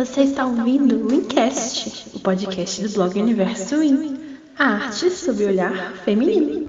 Você está ouvindo o Incast, o podcast do blog Universo In, a arte sob o olhar feminino.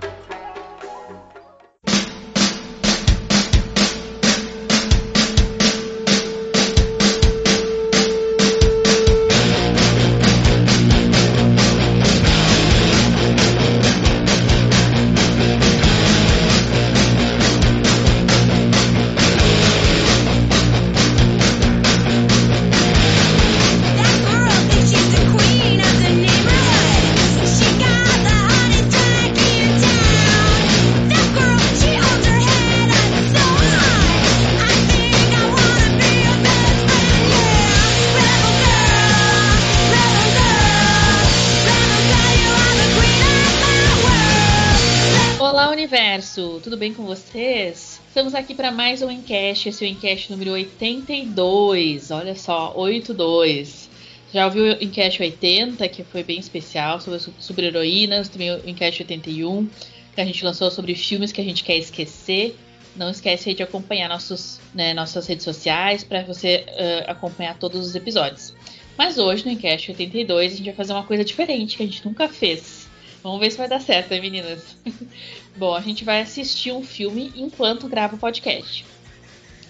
Aqui para mais um Encast, esse é o Encast número 82. Olha só, 82. Já ouviu o Encast 80, que foi bem especial, sobre as super-heroínas, também o Encast 81, que a gente lançou sobre filmes que a gente quer esquecer. Não esquece de acompanhar nossos, né, nossas redes sociais para você eh, acompanhar todos os episódios. Mas hoje, no Encast 82, a gente vai fazer uma coisa diferente que a gente nunca fez. Vamos ver se vai dar certo, né, meninas? Bom, a gente vai assistir um filme enquanto grava o podcast.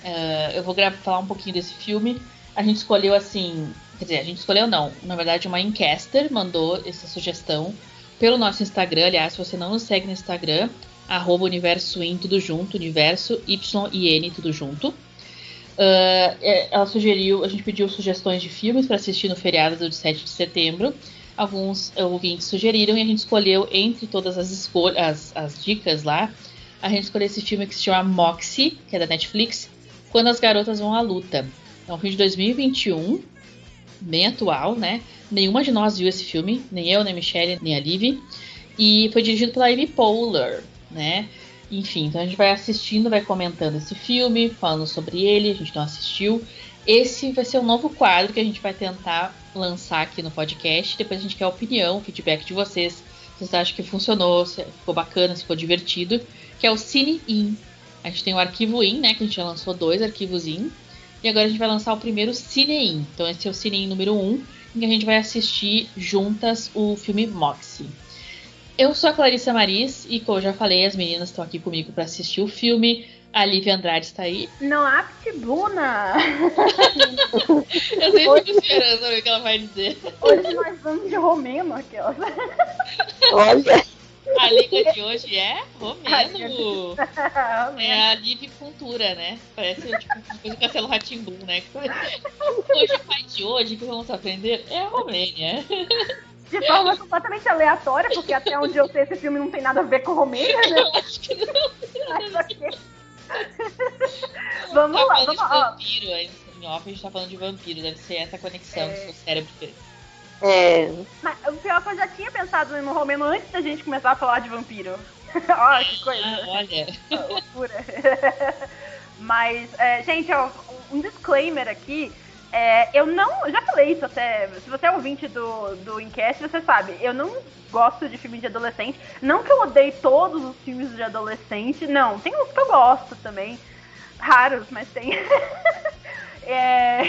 Ah, eu vou falar um pouquinho desse filme. A gente escolheu assim. Quer dizer, a gente escolheu não. Na verdade, uma encaster mandou essa sugestão pelo nosso Instagram. Aliás, se você não nos segue no Instagram, arroba universo in, tudo junto, universo Y-I-N, tudo junto. É, ela sugeriu, a gente pediu sugestões de filmes para assistir no feriado do 7 de setembro. Alguns ouvintes sugeriram e a gente escolheu entre todas as escolhas, as, as dicas lá, a gente escolheu esse filme que se chama Moxie, que é da Netflix, Quando as Garotas Vão à Luta. É um filme de 2021, bem atual, né? Nenhuma de nós viu esse filme, nem eu, nem a Michelle, nem a Liv. E foi dirigido pela Amy Poehler, né? Enfim, então a gente vai assistindo, vai comentando esse filme, falando sobre ele, a gente não assistiu. Esse vai ser um novo quadro que a gente vai tentar lançar aqui no podcast. Depois a gente quer a opinião, feedback de vocês. Se vocês acham que funcionou, se ficou bacana, se ficou divertido. Que é o Cine In. A gente tem o arquivo In, né? Que a gente já lançou dois arquivos In. E agora a gente vai lançar o primeiro Cine In. Então esse é o Cine In número 1, um, em que a gente vai assistir juntas o filme Moxie. Eu sou a Clarissa Maris e, como eu já falei, as meninas estão aqui comigo para assistir o filme. A Lívia Andrade está aí. Não há pitbuna! Eu sempre fico esperando ver o que ela vai dizer. Hoje nós vamos de romeno aquelas. Olha, A língua de hoje é romeno. É a Liv Cultura, né? Parece tipo uma coisa do Castelo Ratimbum, né? Hoje, o pai de hoje, que vamos aprender é a Romênia. De forma completamente aleatória, porque até onde eu sei esse filme não tem nada a ver com Romênia, né? Eu acho que não. Mas ok. vamos Tá lá, vamos lá. vampiro, aí em off a gente tá falando de vampiro, deve ser essa conexão que seu cérebro fez. é, Mas o pior é que eu já tinha pensado no romeno antes da gente começar a falar de vampiro. Olha que coisa. Ah, olha. loucura. Mas, é, gente, ó, um disclaimer aqui. É, eu não. eu Já falei isso até. Se você é ouvinte do, do Incast, você sabe. Eu não gosto de filme de adolescente. Não que eu odeie todos os filmes de adolescente. Não, tem uns que eu gosto também. Raros, mas tem. É,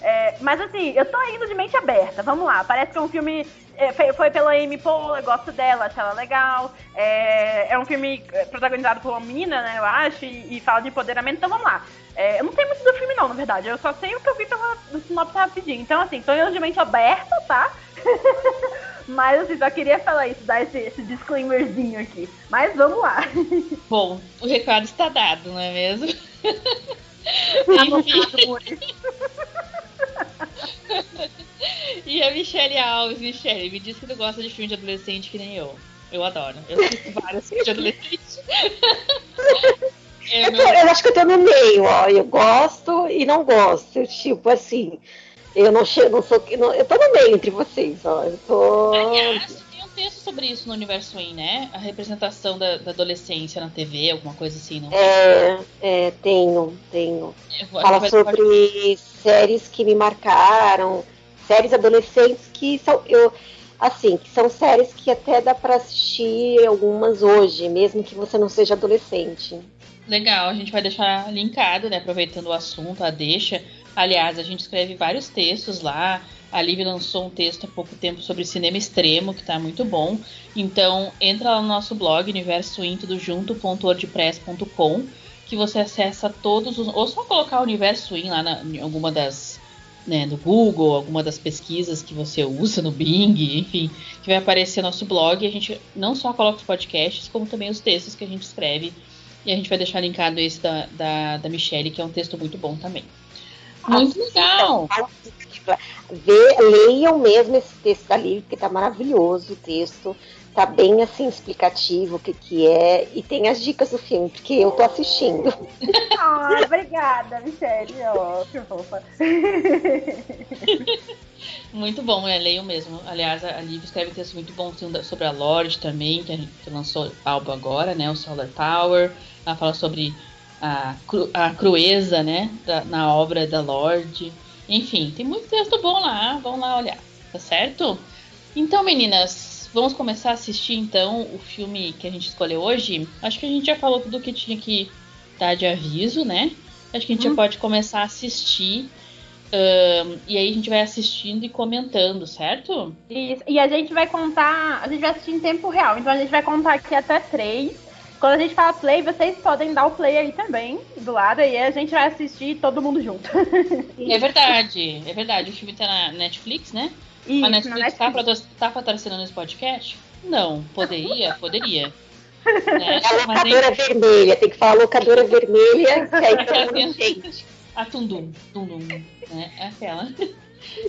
é, mas assim, eu tô indo de mente aberta. Vamos lá. Parece que é um filme. é, foi, pela Amy Poehler, gosto dela, acho ela legal. É, é um filme é, protagonizado por uma menina, né, eu acho, e, e fala de empoderamento, então vamos lá. É, eu não sei muito do filme, não, na verdade. Eu só sei o que eu vi pela no sinopse rapidinho. Então, assim, tô indo de mente aberta, tá? Mas, assim, só queria falar isso, dar esse, esse disclaimerzinho aqui. Mas vamos lá. Bom, o recado está dado, não é mesmo? Anotado, Muri. E a Michelle Alves, Michelle, me diz que tu gosta de filme de adolescente que nem eu. Eu adoro. Eu assisto vários filmes de adolescente. É eu, tô- eu acho que eu tô no meio, ó. Eu gosto e não gosto. Tipo assim, eu não chego, não sou. não- eu tô no meio entre vocês, ó. Eu tô. Aliás, tem um texto sobre isso no Universo In, né? A representação da, da adolescência na TV, alguma coisa assim, não? É, é, tenho, tenho. Eu Fala sobre séries que me marcaram, séries adolescentes que são. Eu, assim, que são séries que até dá pra assistir algumas hoje, mesmo que você não seja adolescente. Legal, a gente vai deixar linkado, né? Aproveitando o assunto, a deixa, Aliás, a gente escreve vários textos lá. A Liv lançou um texto há pouco tempo sobre cinema extremo, que tá muito bom. Então, entra lá no nosso blog, universointudojunto.wordpress.com, que você acessa todos os. Ou só colocar o Universo In lá na, em alguma das. Né, no Google, alguma das pesquisas que você usa no Bing, enfim, que vai aparecer nosso blog. E a gente não só coloca os podcasts, como também os textos que a gente escreve. E a gente vai deixar linkado esse da, da, da Michelle, que é um texto muito bom também. Muito legal! Vê, leiam mesmo esse texto da Liv, que tá maravilhoso o texto. Tá bem assim explicativo o que, que é. E tem as dicas do filme, porque eu tô assistindo. Ah, obrigada, Michelle. Ó, que fofa. Muito bom, é, leiam mesmo. Aliás, a Liv escreve texto muito bom sobre a Lorde também, que a gente lançou álbum agora, né? O Solar Tower. Ela fala sobre a, cru, a crueza, né? Da, na obra da Lorde. Enfim, tem muito texto bom lá. Vamos lá olhar, tá certo? Então, meninas, vamos começar a assistir então o filme que a gente escolheu hoje. Acho que a gente já falou tudo que tinha que dar de aviso, né? Acho que a gente Hum. já pode começar a assistir. Ahn, e aí a gente vai assistindo e comentando, certo? Isso. E a gente vai contar, a gente vai assistir em tempo real. Então a gente vai contar aqui até três. Quando a gente fala play, vocês podem dar o play aí também, do lado, e a gente vai assistir todo mundo junto. É verdade, é verdade. O filme tá na Netflix, né? Isso, a Netflix tá, patro- tá patrocinando esse podcast? Não, poderia, poderia. Né? É a Mas nem locadora vermelha, tem que falar locadora vermelha, que aí todo mundo entende. a Tundum, Tundum, né? É aquela.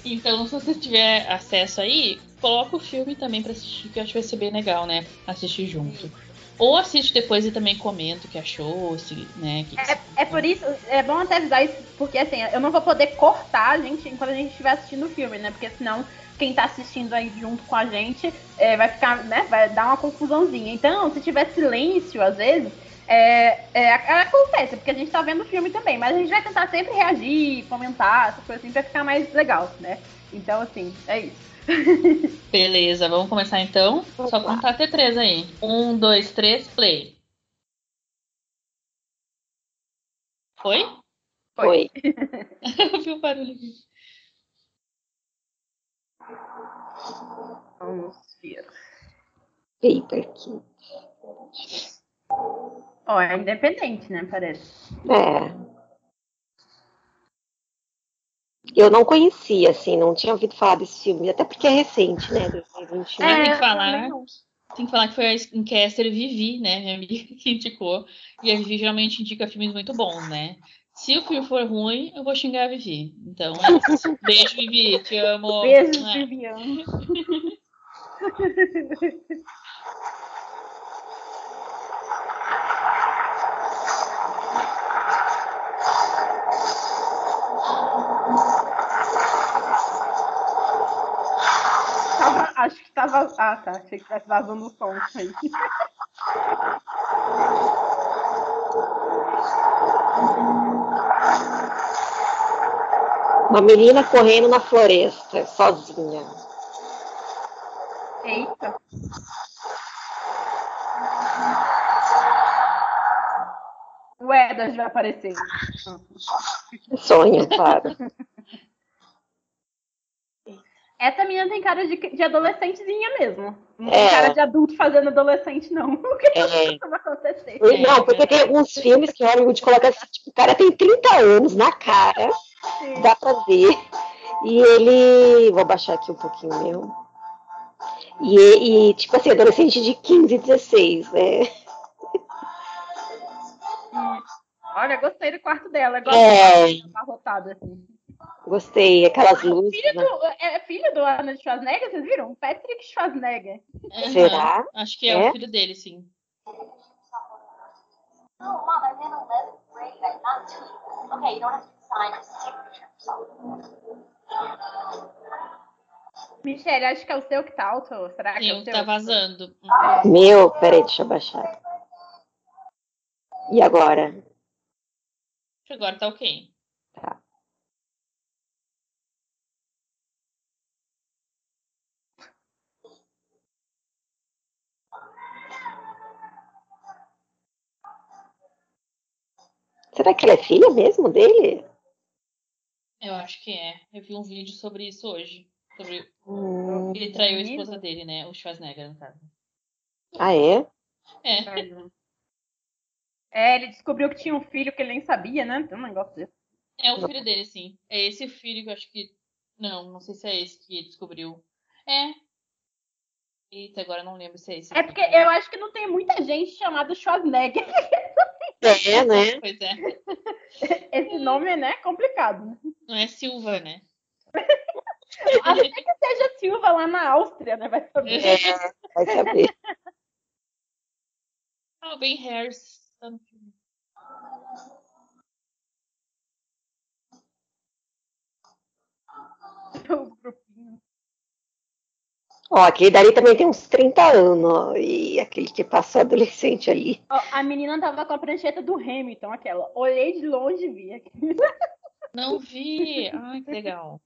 Então, se você tiver acesso aí, coloca o filme também pra assistir, que eu acho que vai ser bem legal, né? Assistir junto. Ou assiste depois e também comenta o que achou, se, né? que que É, é por isso, é bom até avisar isso, porque assim, eu não vou poder cortar a gente enquanto a gente estiver assistindo o filme, né? Porque senão quem tá assistindo aí junto com a gente é, vai ficar, né? Vai dar uma confusãozinha. Então, se tiver silêncio, às vezes, é, é, acontece, porque a gente tá vendo o filme também, mas a gente vai tentar sempre reagir, comentar, essas coisas assim, pra ficar mais legal, né? Então, assim, é isso. Beleza, vamos começar então? Vamos Só contar até três aí. Um, dois, três, play. Foi? Foi. Eu vi o barulho aqui. Vamos ver. Paper Kid. Ó, é independente, né? Parece. É. Eu não conhecia, assim, não tinha ouvido falar desse filme, até porque é recente, né? 2021. É, tem que falar. Tem que falar que foi a Encaster Vivi, né? Minha amiga que indicou. E a Vivi geralmente indica filmes muito bons, né? Se o filme for ruim, eu vou xingar a Vivi. Então, é isso. beijo, Vivi. Te amo. Beijo, Mua. Viviane. Acho que tava. Ah, tá. Achei que tivesse vazando o som aí. Uma menina correndo na floresta, sozinha. Eita. O Edas vai aparecer. Sonho, claro. Essa menina tem cara de, de adolescentezinha mesmo. Não É. tem cara de adulto fazendo adolescente, não. O que É. vai acontecer? É, Não, porque tem alguns filmes que Hollywood coloca assim, tipo, o cara tem 30 anos na cara, dá pra ver. E ele. Vou baixar aqui um pouquinho meu. E, e, tipo assim, adolescente de 15, 16, né? Olha, gostei do quarto dela. Gosto É. de abarrotado assim. Gostei, aquelas luzes. Filho né? do, é filho do Arnold Schwarzenegger, vocês viram? Patrick Schwarzenegger. Aham. Será? Acho que é, É? o filho dele, sim. Oh, Mom, I'm in 11th grade. I'm not. Okay, you don't have to Michelle, acho que é o seu que tá alto. Será que é Sim, o o seu? tá vazando. Meu, peraí, deixa eu baixar. E agora? Agora tá ok. Tá. Será que ela é filha mesmo dele? Eu acho que é. Eu vi um vídeo sobre isso hoje. Sobre Hum, ele traiu a esposa dele, né? O Schwarzenegger, no caso. Ah, é? É, É, ele descobriu que tinha um filho que ele nem sabia, né? Tem um negócio desse. é o filho dele, sim. É esse filho que eu acho que. Não, não sei se é esse que ele descobriu. É. Eita, agora eu não lembro se é esse. É porque eu acho que não tem muita gente chamada Schwarzenegger. É, né? Pois é. Esse nome, né, é complicado. né? Não é Silva, né? A não ser que seja Silva lá na Áustria, né? Vai saber. É, vai saber. O Ben Harris. tá no filme. O grupinho. Ó, aquele dali também tem uns 30 anos, ó, e aquele que passou adolescente ali. Ó, a menina tava com a prancheta do Hamilton, aquela. Olhei de longe e vi. Não vi. Ai, que legal.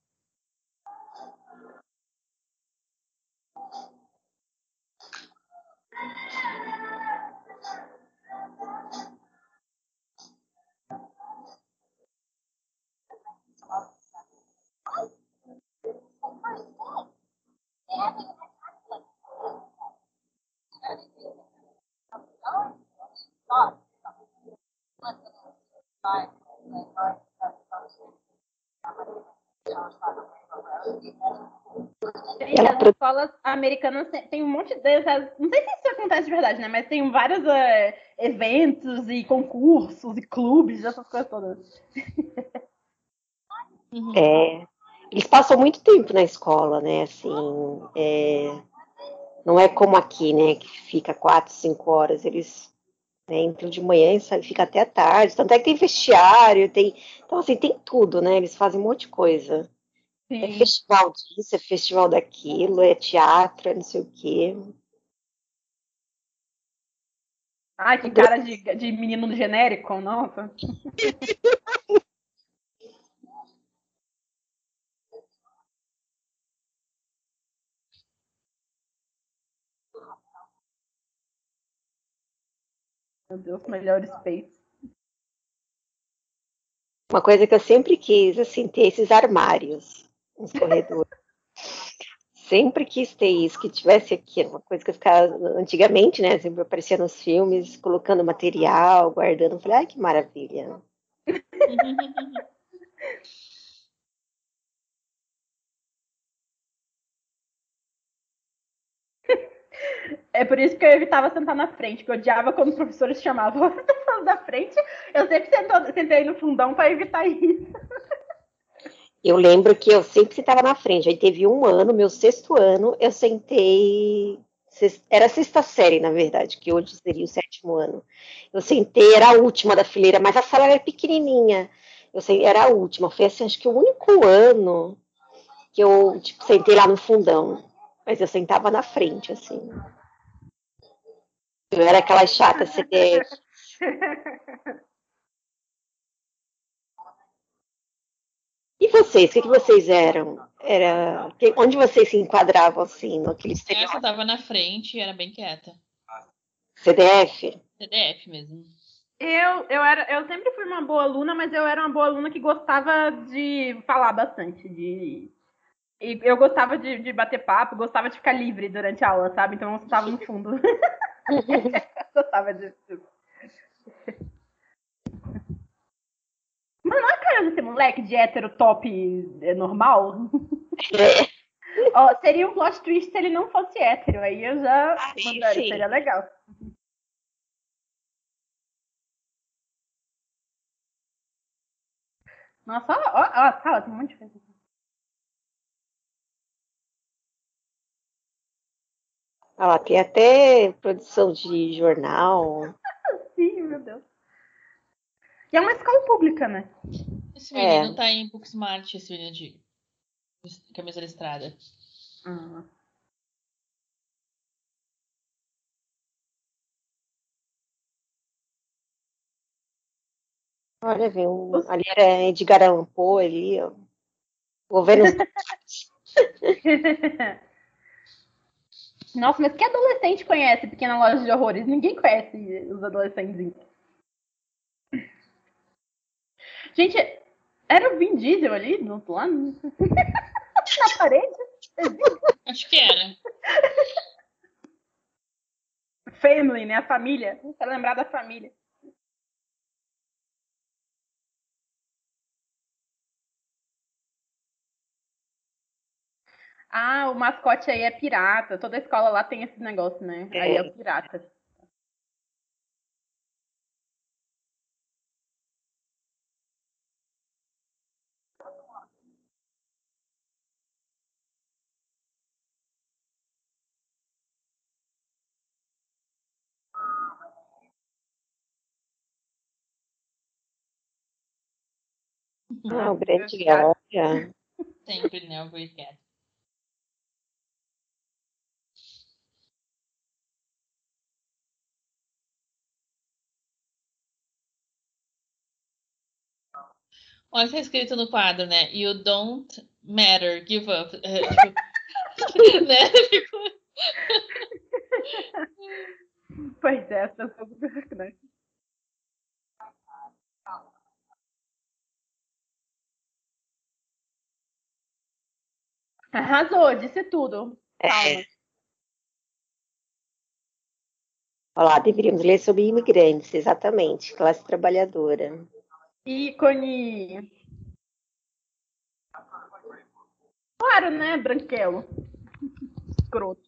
Gente, as escolas americanas tem- um monte dessas. Não sei se isso acontece de verdade, né? Mas tem vários é, eventos e concursos e clubes, essas coisas todas. É, eles passam muito tempo na escola, né? Assim, é, não é como aqui, né? Que fica quatro, cinco horas. Eles né, entram de manhã e saem, fica até a tarde. Tanto é que tem vestiário, tem. Então, assim, tem tudo, né? Eles fazem um monte de coisa. É Sim. festival disso, é festival daquilo, é teatro, é não sei o quê. Ai, que cara de, de menino genérico, nossa. Meu Deus, melhores peitos. Uma coisa que eu sempre quis, assim, ter esses armários nos corredores. sempre quis ter isso, que tivesse aqui, era uma coisa que eu ficava antigamente, né? Sempre aparecia nos filmes, colocando material, guardando. Eu falei, ai, que maravilha. É por isso que eu evitava sentar na frente, que eu odiava quando os professores chamavam da frente. Eu sempre sento- sentei no fundão para evitar isso. Eu lembro que eu sempre sentava na frente. Aí teve um ano, meu sexto ano, eu sentei. Era sexta série, na verdade, que hoje seria o sétimo ano. Eu sentei, era a última da fileira, mas a sala era pequenininha. Eu sei, era a última. Foi assim, acho que o único ano que eu tipo, sentei lá no fundão. Mas eu sentava na frente, assim. Eu era aquela chata CDF. E vocês, o que, que vocês eram? Era, que- onde vocês se enquadravam assim, naquele estereótipo? tava na frente e era bem quieta. CDF? CDF mesmo. Eu, eu, era, eu sempre fui uma boa aluna, mas eu era uma boa aluna que gostava de falar bastante. De, e eu gostava de, de bater papo, gostava de ficar livre durante a aula, sabe? Então eu estava no fundo. gostava disso. Mas não é cara desse moleque de hétero top é, normal? É, Ó, seria um plot twist se ele não fosse hétero. Aí eu já mandaria, sim. seria legal. Nossa, ó, ó, ó, a sala tem um monte de coisa. Olha lá, tem até produção de jornal. Sim, meu Deus. E é uma escola pública, né? Esse É. menino tá em Booksmart, esse menino de camisa listrada. Ah. Olha, vem um, ali era Edgar Allan Poe ali, ó. Vou ver nos Nossa, mas que adolescente conhece Pequena Loja de Horrores? Ninguém conhece os adolescentes. Gente, Era o Vin Diesel ali do outro lado? Na parede? Acho que era. Family, né? A família. Pra lembrar da família. Ah, o mascote aí é pirata. Toda escola lá tem esse negócio, né? Aí é o pirata. Ah, o grande Olha. Sempre, né? O. Olha, tá escrito no quadro, né? You don't matter, give up. É, tipo, né? Ficou- Pois é, as pessoas. Né? Arrasou, disse tudo. Calma. É. Olha lá, deveríamos ler sobre imigrantes, exatamente, classe trabalhadora. Ícone. Claro, né, Branquelo? Escroto.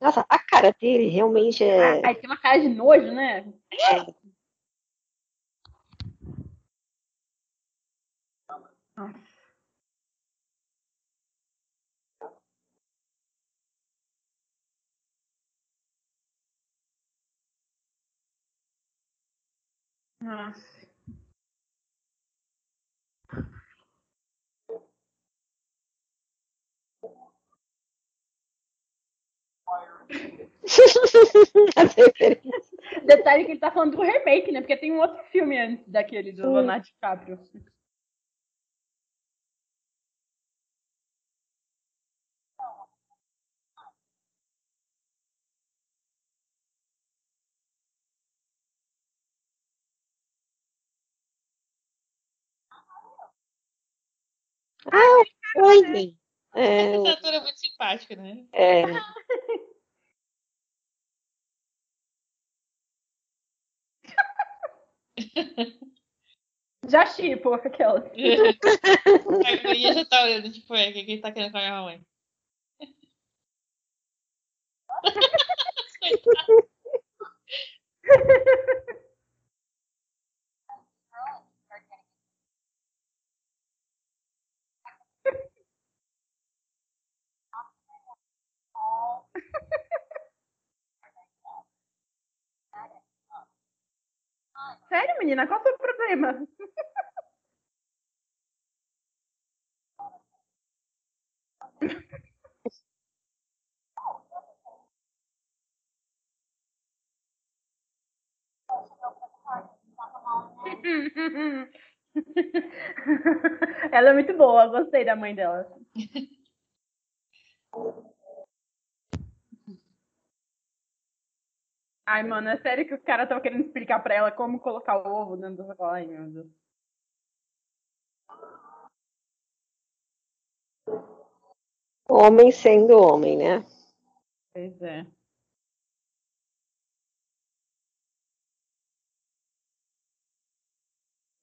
Nossa, a cara dele realmente é. Aí tem uma cara de nojo, né? é- Nossa. Nossa. As referências. Detalhe que ele tá falando do remake, né? Porque tem um outro filme antes daquele do Leonardo DiCaprio. Oi, é, Essa ator é muito simpática, né? é, Já chipo aquela. A guria já tá olhando, tipo, é, o que que ele tá querendo com a minha mãe? Sério, menina? Qual é o seu problema? Ela é muito boa, gostei da mãe dela. Ai, mano, é sério que os caras estavam querendo explicar pra ela como colocar o ovo dentro do sacola? Ai, meu Deus. homem sendo homem, né? Pois é.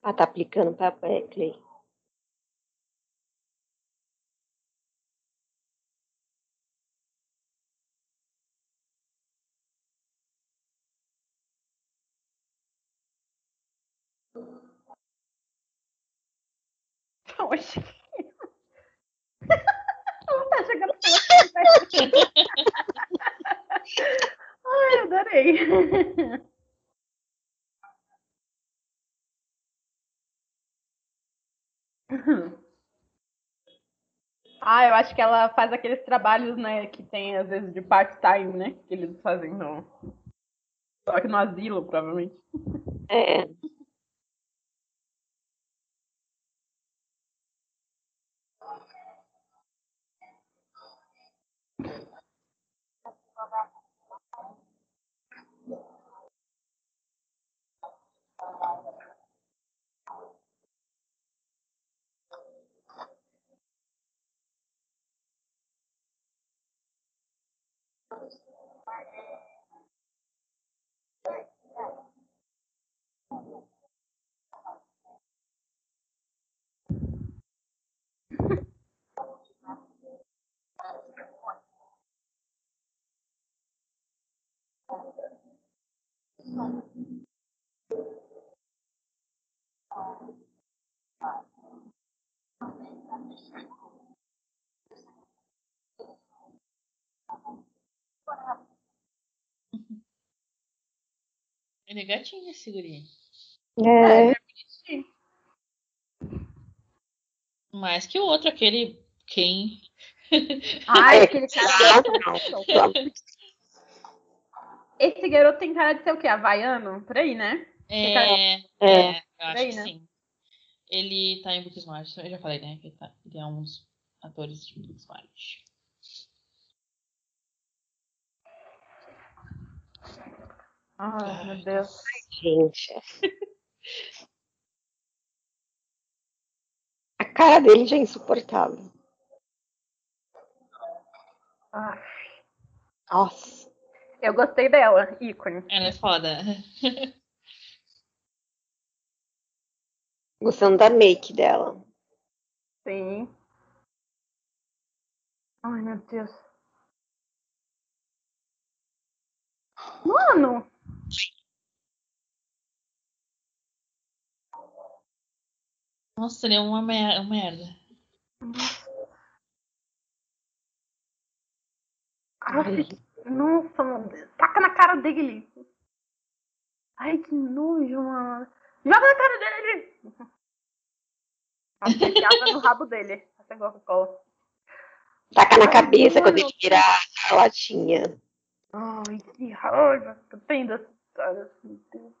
Ah, tá aplicando pra Beckley. Oxi. Ela tá chegando perto. Ai, adorei. Ah, eu acho que ela faz aqueles trabalhos, né, que tem às vezes de part-time, né, que eles fazem no... Só que no asilo, provavelmente. É, Ele é gatinho esse guri. É, Mais que o outro, aquele quem. Ai, É, aquele cara. não, não. Esse garoto tem cara de ser o quê? Havaiano? Por aí, né? É, É. é, eu acho aí, que né? sim. Ele tá em Booksmart, eu já falei, né? Que ele, tá, ele é um dos atores de Booksmart. Ai, meu Deus. Gente. A cara dele já é insuportável. Ah, Nossa. Eu gostei dela, ícone. Ela é foda. Gostando da make dela. Sim. Ai, meu Deus. Mano! Nossa, ele é uma, mer uma merda. Ai, nossa, mano. Taca na cara dele. Ai, que nojo, mano. Joga na cara dele. Enfiava no rabo dele. Essa Coca-Cola. Taca na Ai, cabeça quando ele virar a latinha. Ai, que raiva. Tô tendo essa história. Meu Deus.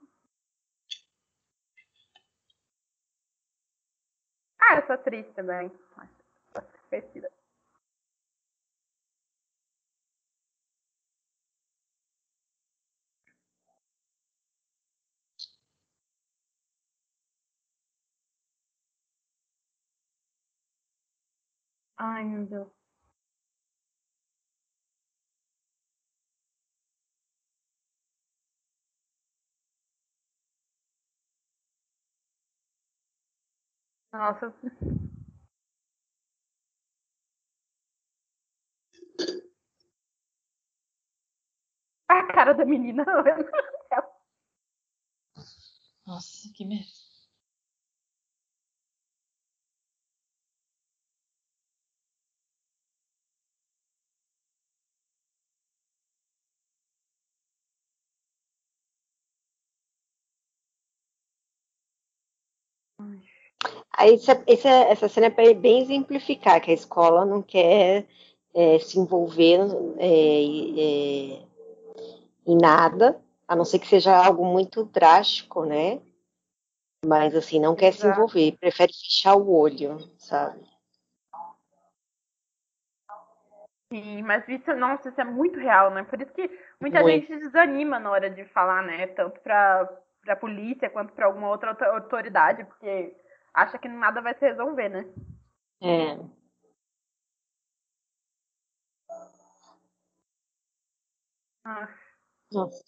Ah, eu sou atriz também. Ai, Sou esquecida. Ai, meu Deus. Nossa. A cara da menina. Nossa, que merda. Aí essa, essa, cena é para bem exemplificar que a escola não quer é, se envolver é, é, em nada, a não ser que seja algo muito drástico, né? Mas assim, não quer se envolver, prefere fechar o olho, sabe? Sim, mas isso, nossa, isso é muito real, né? Por isso que muita Muito. gente desanima na hora de falar, né? Tanto pra, pra polícia quanto pra alguma outra auto- autoridade, porque acha que nada vai se resolver, né? É. Ah, Nossa.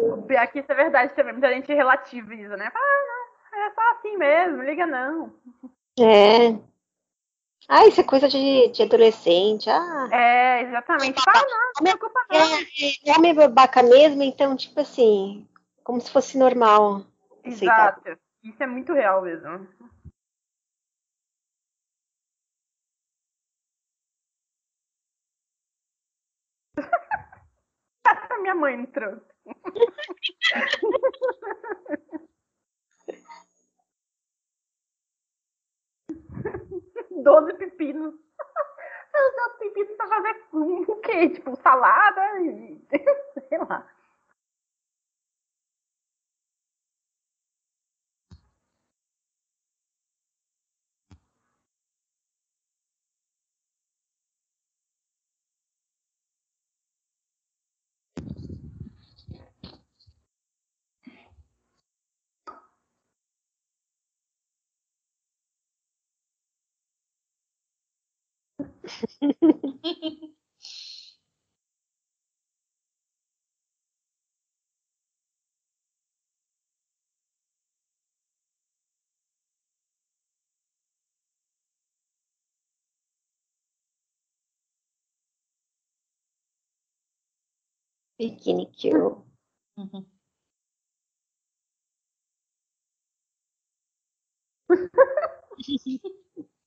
O pior é que isso é verdade também, muita gente relativiza, né? Ah, não, é só assim mesmo, liga não. É. Ah, isso é coisa de, de adolescente. Ah, É, exatamente. Ah, não, não se preocupa não. é, é homem babaca mesmo, então, tipo assim, como se fosse normal. Exato. Isso é muito real mesmo. Minha mãe trânsito. Doze pepinos. Os seus pepinos pra fazer o quê? Tipo, salada e. sei lá. ビキニキュー。フフフフ。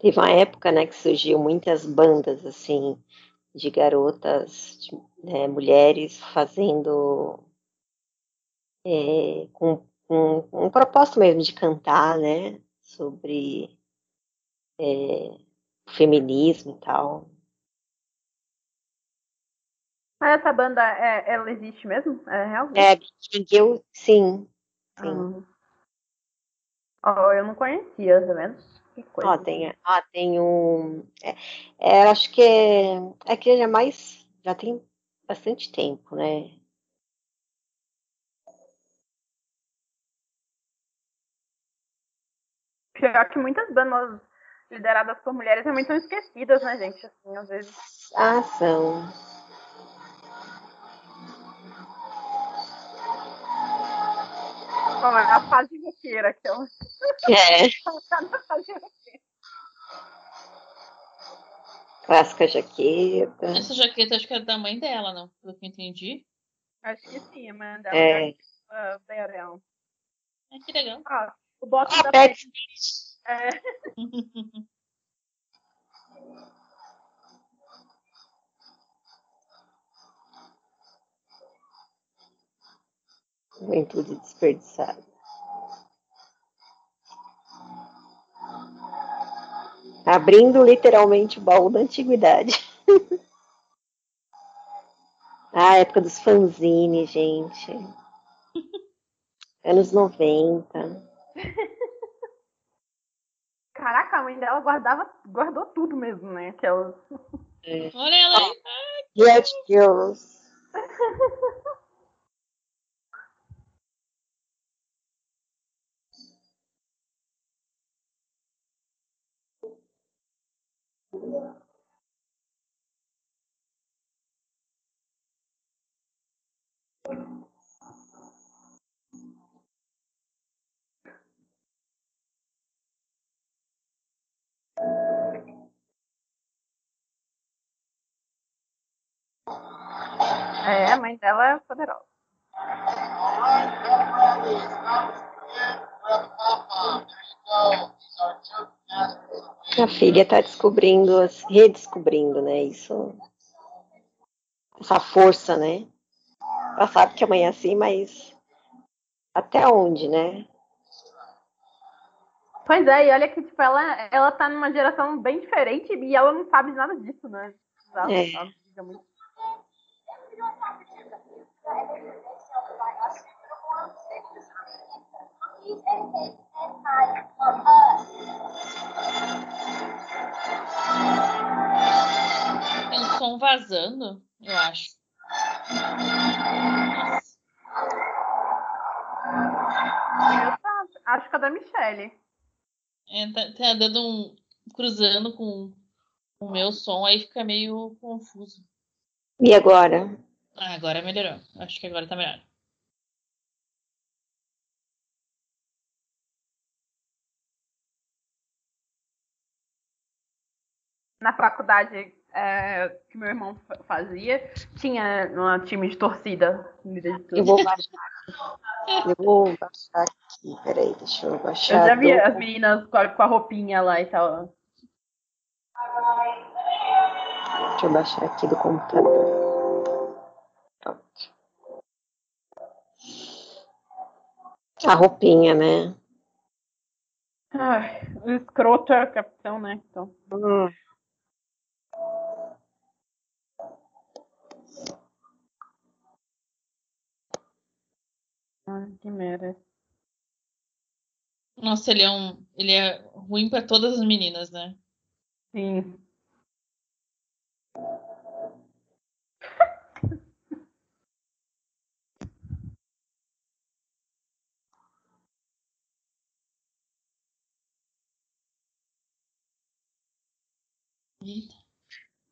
Teve uma época, né, que surgiu muitas bandas, assim, de garotas, de, né, mulheres fazendo é, com, com um propósito mesmo de cantar, né, sobre é, feminismo e tal. Mas essa banda, é, ela existe mesmo? É real? É, Kill, sim, sim. Ah. Ó, eu não conhecia, tá vendo? Que coisa. Ó, tem, ah, tem um. É, é, acho que é, é que ele é mais. Já tem bastante tempo, né? Pior que muitas bandas lideradas por mulheres realmente são esquecidas, né, gente? Assim, às vezes. Ah, são. Ó, é a fase roqueira, que é uma. É, Tá na fase roqueira. clássica jaqueta. Essa jaqueta acho que é da mãe dela, não? Pelo que eu entendi. Acho que sim, Amanda. É. Uh, Bearão. Ah, que legal. Ah, o bottom Ah, da Pet É, Juventude desperdiçada. Abrindo literalmente o baú da antiguidade. ah, época dos fanzines, gente. Anos 90. Caraca, a mãe dela guardava, guardou tudo mesmo, né? Que é os... Olha ela aí. Get Girls. É, a mãe dela é poderosa. A filha tá descobrindo, redescobrindo, né? Isso. Essa força, né? Ela sabe que amanhã é assim, mas até onde, né? Pois é, e olha que, tipo, ela, ela tá numa geração bem diferente e ela não sabe nada disso, né? Ela, É. ela fica muito- Tem um som vazando, eu acho. Acho que é da Michelle. É, tá, tá dando um. cruzando com o meu som, aí fica meio confuso. E agora? Ah, agora melhorou. Acho que agora tá melhor. Na faculdade é, que meu irmão fazia, tinha um time de torcida. Eu vou baixar. eu vou baixar aqui, peraí, deixa eu baixar. Eu já vi as meninas com a, com a roupinha lá e tal. Deixa eu baixar aqui do computador. A roupinha, né? Ai, o escroto é o capitão, né? Então. Hum. Ai, que merda. Nossa, ele é um. Ele é ruim pra todas as meninas, né? Sim.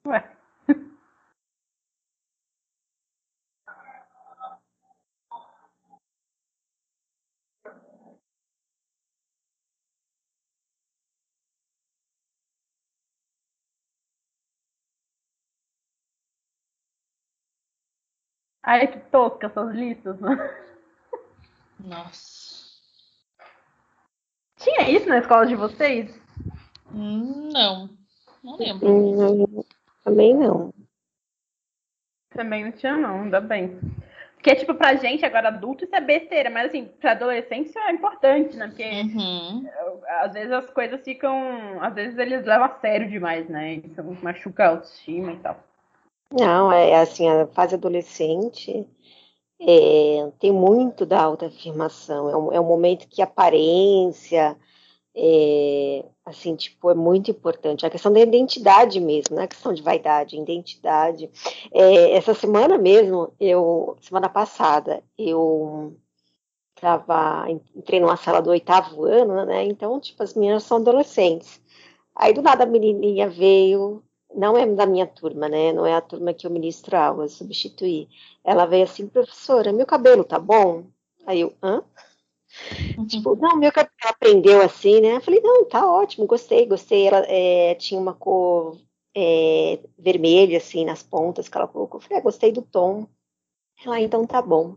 Ué. Ai, que tosca essas listas, né? Nossa. Tinha isso na escola de vocês? Hum, Não. Não lembro. Hum, Também não. Também não tinha, não, ainda bem. Porque, tipo, pra gente, agora adulto, isso é besteira, mas assim, pra adolescente isso é importante, né? Porque Uhum. às vezes as coisas ficam. Às vezes eles levam a sério demais, né? Isso machuca a autoestima e tal. Não, é assim, a fase adolescente é, tem muito da autoafirmação. É um, é um momento que a aparência, é, assim, tipo, é muito importante. A questão da identidade mesmo, não é questão de vaidade, identidade. É, essa semana mesmo, eu, semana passada, eu tava, entrei numa sala do oitavo ano, né? Então, tipo, as meninas são adolescentes. Aí, do nada, a menininha veio, não é da minha turma, né? Não é a turma que eu ministro aula, eu substituí. Ela veio assim, professora, meu cabelo tá bom? Aí eu, hã? Tipo, não, meu cabelo ela aprendeu assim, né? Eu falei, não, tá ótimo, gostei, gostei. Ela é, tinha uma cor é, vermelha, assim, nas pontas que ela colocou. Eu falei, ah, gostei do tom. Ela, então tá bom.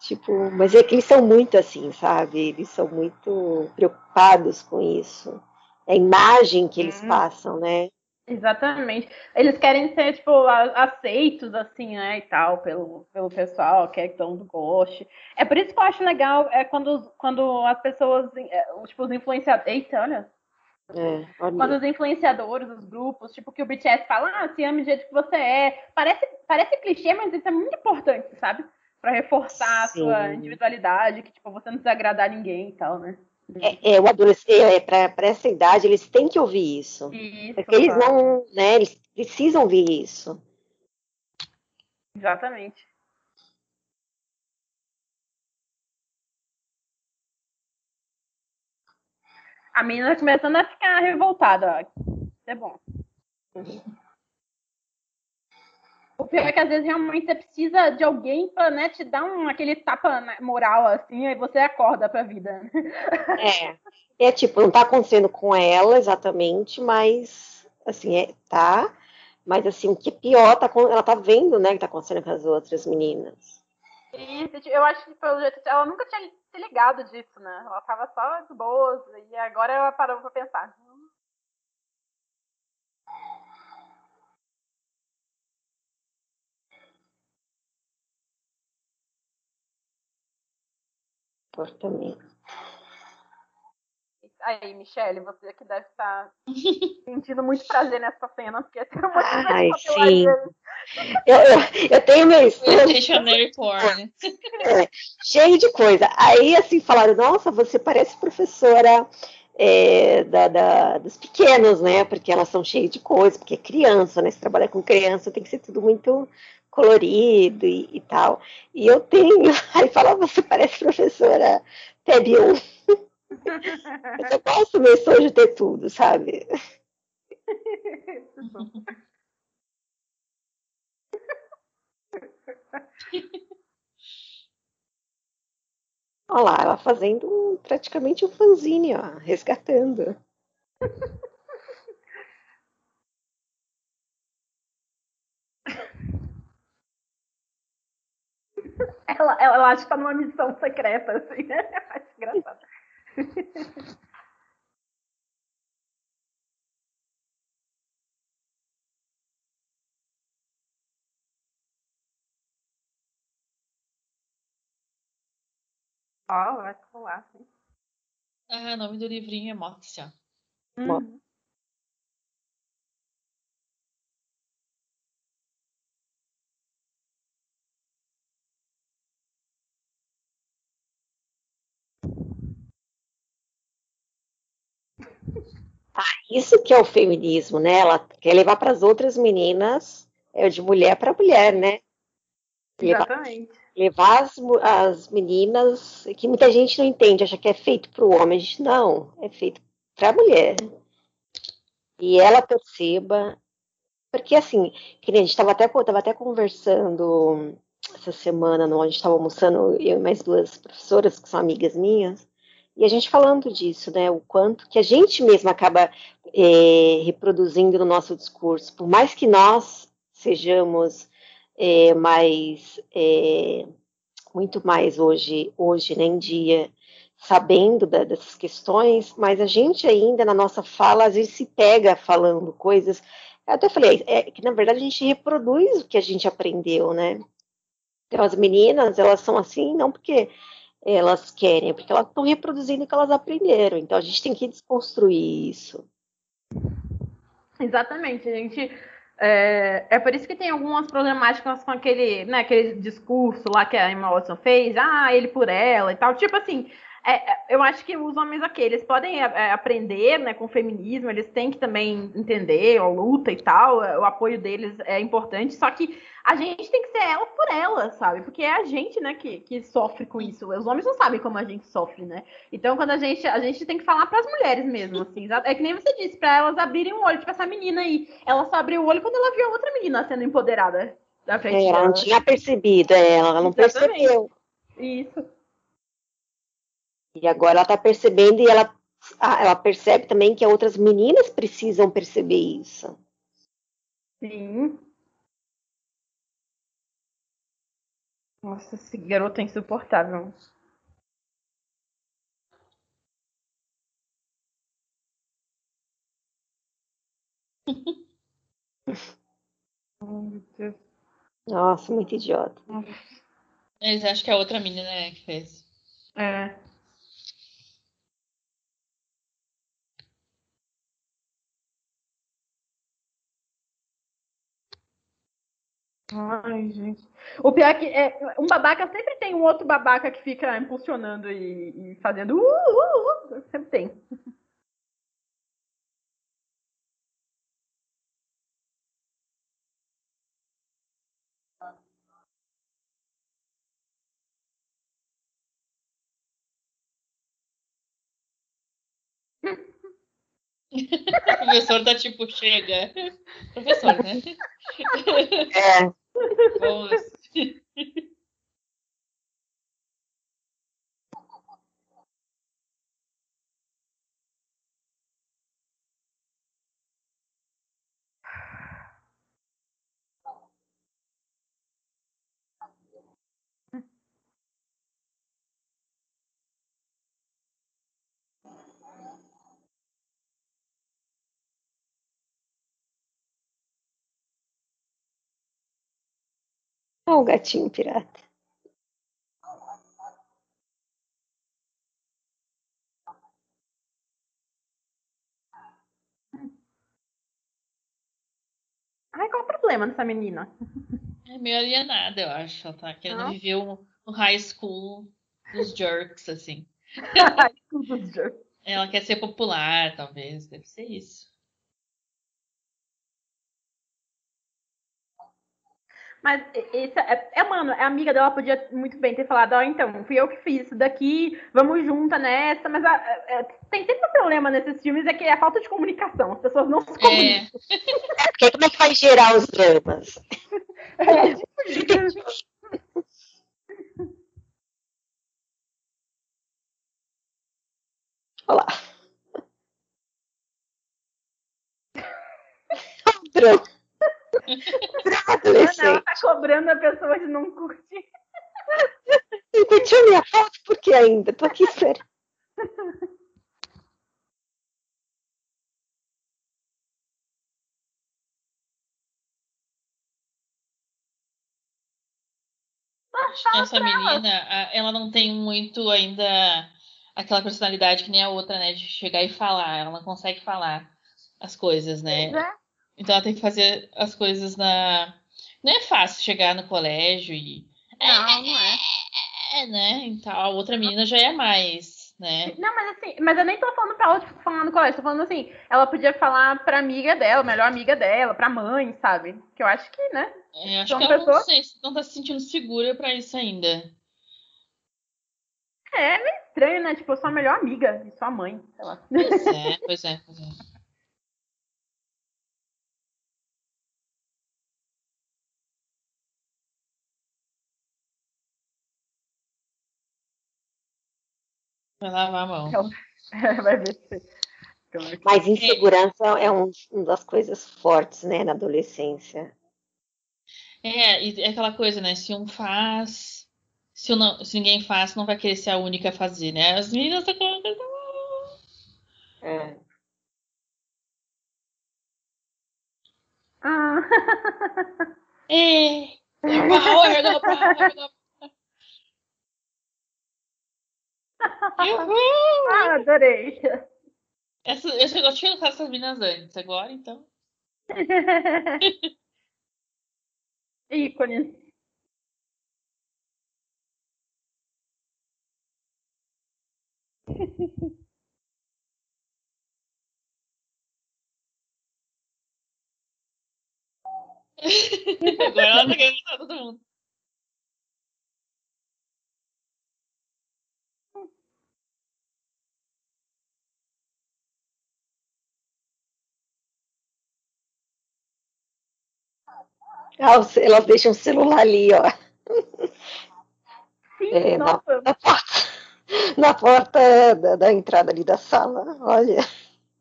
Tipo, mas é que eles são muito assim, sabe? Eles são muito preocupados com isso. É a imagem que eles Hum. passam, né? Exatamente. Eles querem ser, tipo, aceitos, assim, né, e tal, pelo, pelo pessoal, quer que todo mundo goste. É por isso que eu acho legal é quando, quando as pessoas, é, os, tipo, os influenciadores. Eita, olha. É, olha. Quando os influenciadores, os grupos, tipo, que o BTS fala, ah, se ame do jeito que você é. Parece, parece clichê, mas isso é muito importante, sabe? Pra reforçar a sua Sim. individualidade, que, tipo, você não precisa agradar ninguém e tal, né? É, é, o adolescente, é, para essa idade, eles têm que ouvir isso. Isso, Porque eles não, né, eles precisam ouvir isso. Exatamente. A menina tá começando a ficar revoltada, ó. É bom. O pior é que às vezes realmente você precisa de alguém pra né, te dar um, aquele tapa moral assim, aí você acorda pra vida. É. É tipo, não tá acontecendo com ela exatamente, mas assim, é, tá. Mas assim, o que é pior, tá, ela tá vendo, né, que tá acontecendo com as outras meninas. Isso, tipo, eu acho que pelo jeito ela nunca tinha se ligado disso, né? Ela tava só de boas e agora ela parou pra pensar. "Hum, Comportamento. Aí, Michelle, você que deve estar sentindo muito prazer nessa cena, porque tem um monte de Ai, papelaria. Eu, eu, eu tenho meu Stationary porn. cheio de coisa. Aí, assim, falaram, nossa, você parece professora é, da, da- dos pequenos, né? Porque elas são cheias de coisa, porque é criança, né? Se trabalha com criança, tem que ser tudo muito colorido e, e tal. E eu tenho, aí fala, você parece professora TEB 1. Mas eu gosto mesmo de ter tudo, sabe? Olha lá, ela fazendo praticamente um fanzine, ó, resgatando. Ela, ela acha que tá numa missão secreta, assim. Acho engraçado. Ó, vai rolar, sim. Ah, o nome do livrinho é Moxia. Bom. Uhum. Isso que é o feminismo, né? Ela quer levar para as outras meninas, é de mulher para mulher, né? Levar, Exatamente. levar as, as meninas, que muita gente não entende, acha que é feito para o homem. A gente, não, é feito para a mulher. E ela perceba, porque assim, que nem a gente estava até, tava até conversando essa semana, no, a gente estava almoçando, eu e mais duas professoras, que são amigas minhas, e a gente falando disso, né? O quanto que a gente mesma acaba é, reproduzindo no nosso discurso, por mais que nós sejamos é, mais é, muito mais hoje, hoje né, em dia, sabendo da- dessas questões, mas a gente ainda na nossa fala às vezes se pega falando coisas. Eu até falei é, que na verdade a gente reproduz o que a gente aprendeu, né? Então as meninas elas são assim não porque elas querem, porque elas estão reproduzindo o que elas aprenderam. Então a gente tem que desconstruir isso. Exatamente, a gente. É, é por isso que tem algumas problemáticas com aquele, né, aquele discurso lá que a Emma Watson fez, ah, ele por ela e tal. Tipo assim, é, é, eu acho que os homens aqui, eles podem é, aprender né, com o feminismo, eles têm que também entender a luta e tal, o apoio deles é importante, só que a gente tem que ser ela por ela, sabe? Porque é a gente, né, que, que sofre com isso. Os homens não sabem como a gente sofre, né? Então, quando a gente, a gente tem que falar para as mulheres mesmo, assim, é que nem você disse, para elas abrirem o olho, tipo essa menina aí, ela só abriu o olho quando ela viu outra menina sendo empoderada da frente É, ela não tinha percebido, é, ela não Exatamente. percebeu. Isso. E agora ela está percebendo e ela, ah, ela percebe também que outras meninas precisam perceber isso. Sim. Nossa, esse garoto é insuportável. Nossa, muito idiota. Eles acham que é outra menina né, que fez. É. Ai, gente. O pior é que é, um babaca sempre tem um outro babaca que fica impulsionando e, e fazendo. Uh, uh, uh, sempre tem. O professor tá tipo, chega. Professor, né? É, Vamos. Olha o gatinho pirata. Ai, qual o problema dessa menina? É meio alienada, eu acho. Ela tá querendo Não? viver um, um high school dos jerks, assim. Tudo jerk. Ela quer ser popular, talvez. Deve ser isso. Mas esse é, é, mano, a amiga dela podia muito bem ter falado, ó, então, fui eu que fiz isso daqui, vamos junta nessa, mas a- a- a- tem sempre um problema nesses filmes, é que é a falta de comunicação, as pessoas não se comunicam. É, Porque como é que vai gerar os dramas? É, tipo isso. Olha lá. Drama. Ela tá cobrando a pessoa de não curtir. Não curtiu minha foto? Por que ainda? Tô aqui esperando. Essa menina, ela não tem muito ainda aquela personalidade que nem a outra, né? De chegar e falar. Ela não consegue falar as coisas, né? É. Então ela tem que fazer as coisas na. Não é fácil chegar no colégio e. Não, não é. É, né? Então a outra menina já é mais, né? Não, mas assim, mas eu nem tô falando pra ela, tipo, falar no colégio, tô falando assim, ela podia falar pra amiga dela, melhor amiga dela, pra mãe, sabe? Que eu acho que, né? Eu acho São que ela não, sei, não tá se sentindo segura pra isso ainda. É meio estranho, né? Tipo, eu sou a melhor amiga de sua mãe, sei lá. Pois é, pois é, pois é. Vai lavar a mão. Vai ver se. Então, Mas insegurança é um, uma das coisas fortes, né, na adolescência. É, e é aquela coisa, né? Se um faz, se, um não, se ninguém faz, não vai querer ser a única a fazer, né? As meninas estão com. É. Ah. É, power, go power, go Uhul! ah, adorei. Essa, eu já tinha notado essas meninas antes, agora então. Ícones. Agora ela tá querendo todo mundo. Ah, elas deixam o celular ali, ó, Sim, É, nossa, na porta, na porta da, da entrada ali da sala. Olha.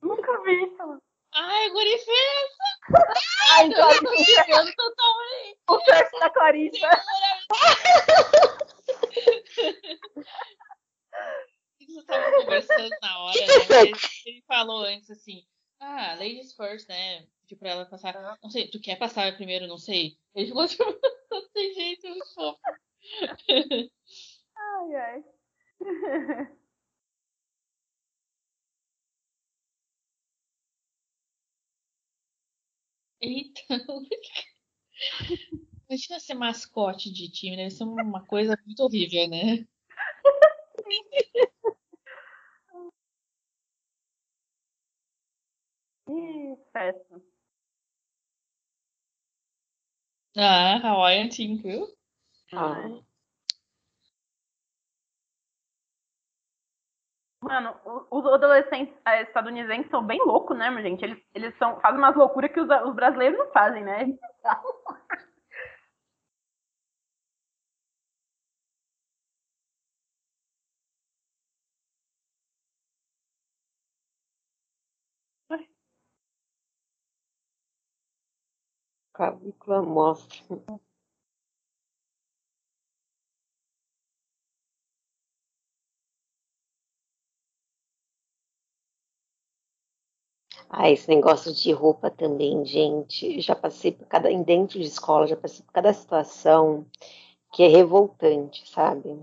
nunca vi isso. Ai, guri fez! Ai, Eu Clarice, tô totalmente! o crush da Clarissa. Vocês estavam conversando na hora, Que né? ele falou antes assim, ah, ladies first, né? Pediu pra ela passar. Não sei, tu quer passar primeiro? Não sei. Ele ficou tipo, não tem jeito, muito fofo. Ai, ai. Eita. Imagina ser mascote de time, deve ser uma coisa muito horrível, né? Ih, festa. Ah, Hawaiian Team, viu? Ah, Mano, os adolescentes eh, estadunidenses são bem loucos, né, gente? Eles, eles são, fazem umas loucuras que os, os brasileiros não fazem, né? Clavícula mostra. Ah, esse negócio de roupa também, gente. Já passei por cada. Dentro de escola, já passei por cada situação que é revoltante, sabe?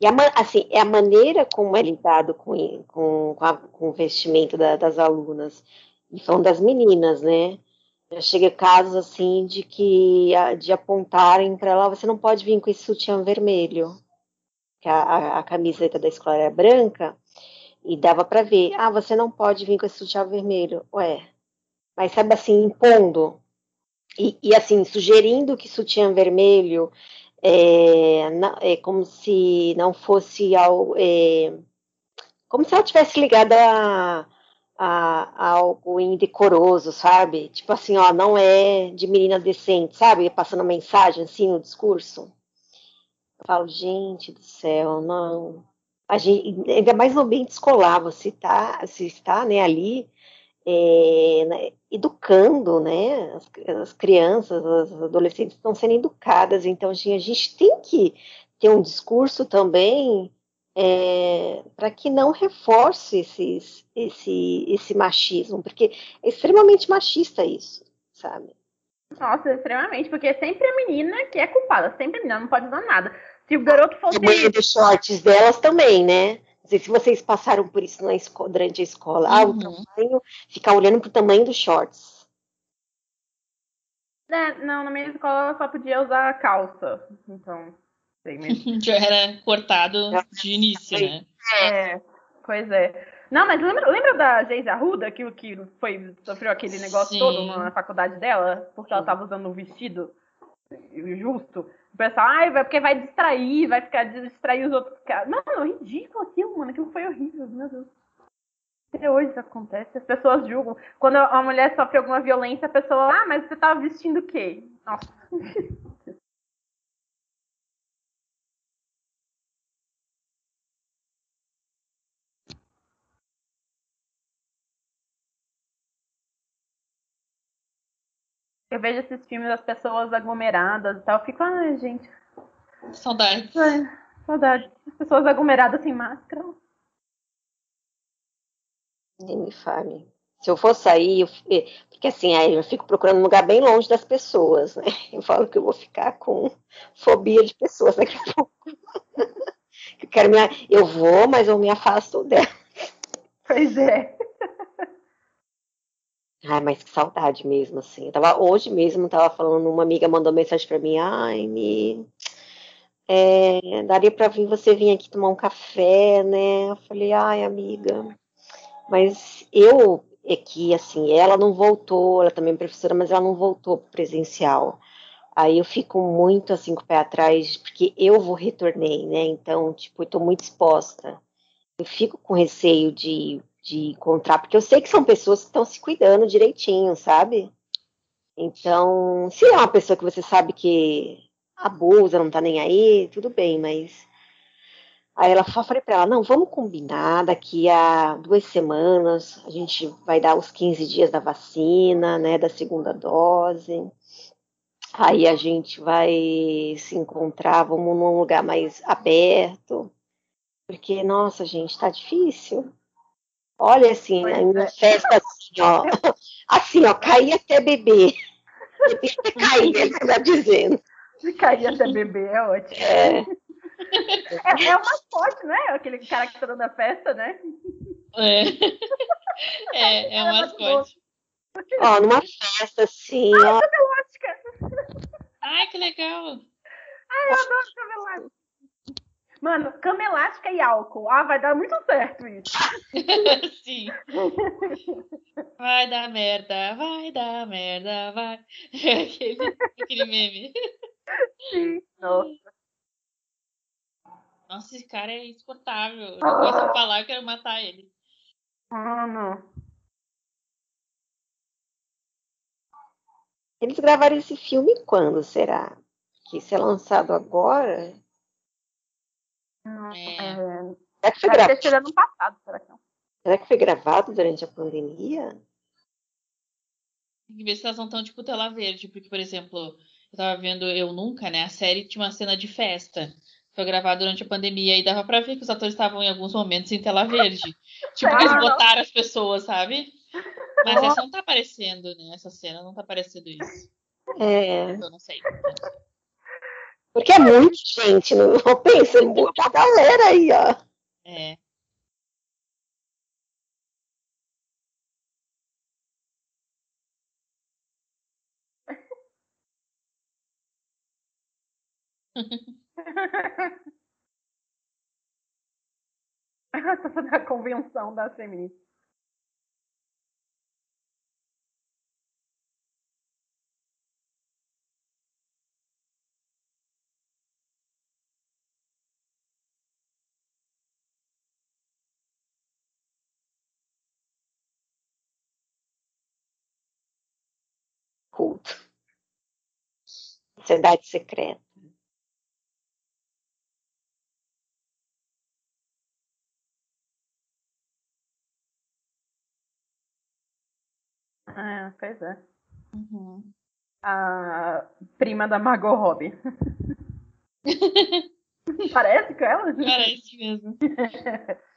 E a, assim, é a maneira como é lidado com, com, com, a- com o vestimento da- das alunas. E falando das meninas, né? Já chega casos assim de que de apontarem para ela, você não pode vir com esse sutiã vermelho. Que a, a, a camiseta da escola era branca e dava para ver. Ah, você não pode vir com esse sutiã vermelho. Ué, mas sabe assim, impondo. E, e assim, sugerindo que sutiã vermelho é, é como se não fosse ao, é, como se ela tivesse ligada a, a- a algo indecoroso, sabe? Tipo assim, ó, não é de menina decente, sabe? Passando mensagem assim no discurso. Eu falo, gente do céu, não. A gente, ainda mais no ambiente escolar, você tá, se está né, ali é, né, educando, né? As, as crianças, as adolescentes estão sendo educadas, então assim, a gente tem que ter um discurso também para que não reforce esses, esse, esse machismo, porque é extremamente machista isso, sabe? Nossa, extremamente, porque sempre a menina que é culpada, sempre a menina não pode usar nada. Se o garoto fosse. O tamanho dos shorts delas também, né? Não sei se vocês passaram por isso na esco- durante a escola. Ah, o Uhum. tamanho, ficar olhando pro tamanho dos shorts. É, não, na minha escola eu só podia usar calça. Então. Já era cortado de início, né? É, pois é. Não, mas lembra, lembra da Geise Arruda, que, que foi, sofreu aquele negócio Sim. todo na faculdade dela, porque ela tava usando um vestido justo? O pessoal, ai, vai, porque vai distrair, vai ficar distrair os outros caras. Mano, ridículo aquilo, mano. Aquilo foi horrível, meu Deus. Até hoje isso acontece, as pessoas julgam. Quando a mulher sofre alguma violência, a pessoa, ah, mas você tava vestindo o quê? Nossa. Eu vejo esses filmes das pessoas aglomeradas e tal, eu fico, ai, gente, Saudades. ai, saudade. As pessoas aglomeradas sem máscara. Nem me fale. Se eu for sair, eu porque assim, aí eu fico procurando um lugar bem longe das pessoas, né? Eu falo que eu vou ficar com fobia de pessoas daqui a pouco. Eu quero me, eu vou, mas eu me afasto dela. Pois é. Ai, mas que saudade mesmo, assim. Eu tava, hoje mesmo tava falando, uma amiga mandou mensagem pra mim, ai, me é, daria pra vir você vir aqui tomar um café, né? Eu falei, ai, amiga, mas eu é que assim, ela não voltou, ela também é professora, mas ela não voltou pro presencial. Aí eu fico muito assim com o pé atrás, porque eu vou retornei, né? Então, tipo, eu tô muito exposta. Eu fico com receio de, de encontrar, porque eu sei que são pessoas que estão se cuidando direitinho, sabe? Então, se é uma pessoa que você sabe que abusa, não tá nem aí, tudo bem, mas. Aí ela eu falei pra ela, não, vamos combinar, daqui a duas semanas a gente vai dar os 15 dias da vacina, né, da segunda dose. Aí a gente vai se encontrar, vamos num lugar mais aberto. Porque, nossa, gente, tá difícil. Olha, assim, Pois a minha é. festa, assim, ó. Assim, ó, cair até beber. Beber até cair, ele tá dizendo. Cair até bebê é ótimo. É, É, é uma sorte, né? Aquele cara que tá dando a festa, né? É, é, é É um bom. mascote. ó, numa festa, assim, ó. Lógica. Ai, que legal. Ai, eu adoro cama elástica. Mano, cama elástica e álcool. Ah, vai dar muito certo isso. Sim. Vai dar merda, vai dar merda, vai. Aquele, aquele meme. Sim. Nossa. Nossa, esse cara é insuportável. Eu não posso falar, eu quero matar ele. Mano. Eles gravaram esse filme quando, será? Que se é lançado agora? Não, É. é... Será que foi, Deve gra- ter sido ano passado, será que não? será que foi gravado durante a pandemia? Tem que ver se elas não estão tipo tela verde, porque, por exemplo, eu tava vendo Eu Nunca, né? A série tinha uma cena de festa. Foi gravada durante a pandemia e dava pra ver que os atores estavam em alguns momentos em tela verde. Tipo, que eles Ah, botaram as pessoas, sabe? Mas essa não tá aparecendo, né? Essa cena não tá aparecendo isso. É, Eu não sei. Porque é muita gente, não pensa, é muita galera aí, ó. É. Fazendo a convenção da feminista. Sociedade secreta. É, pois é. Uhum. A prima da Margot Robbie. Parece com ela? Parece mesmo.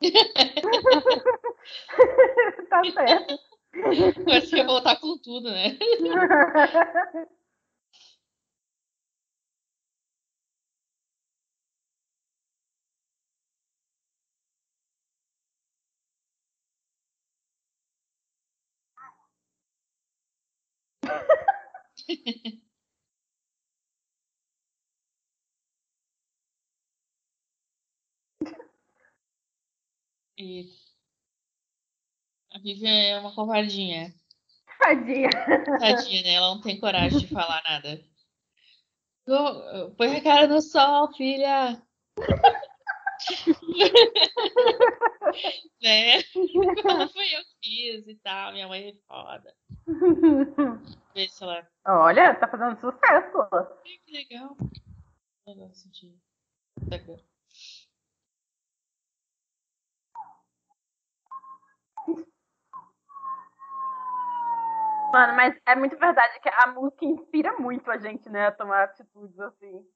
tá certo. Parece que ia voltar com tudo, né? E a Vivian é uma covardinha. Tadinha. Tadinha, né? Ela não tem coragem de falar nada. Põe a cara no sol, filha. né? Foi eu que fiz e tal. Minha mãe é foda. Vê se ela. Olha, tá fazendo sucesso. Que legal. Negócio de. Instagram. Mano, mas é muito verdade que a música inspira muito a gente, né, a tomar atitudes assim.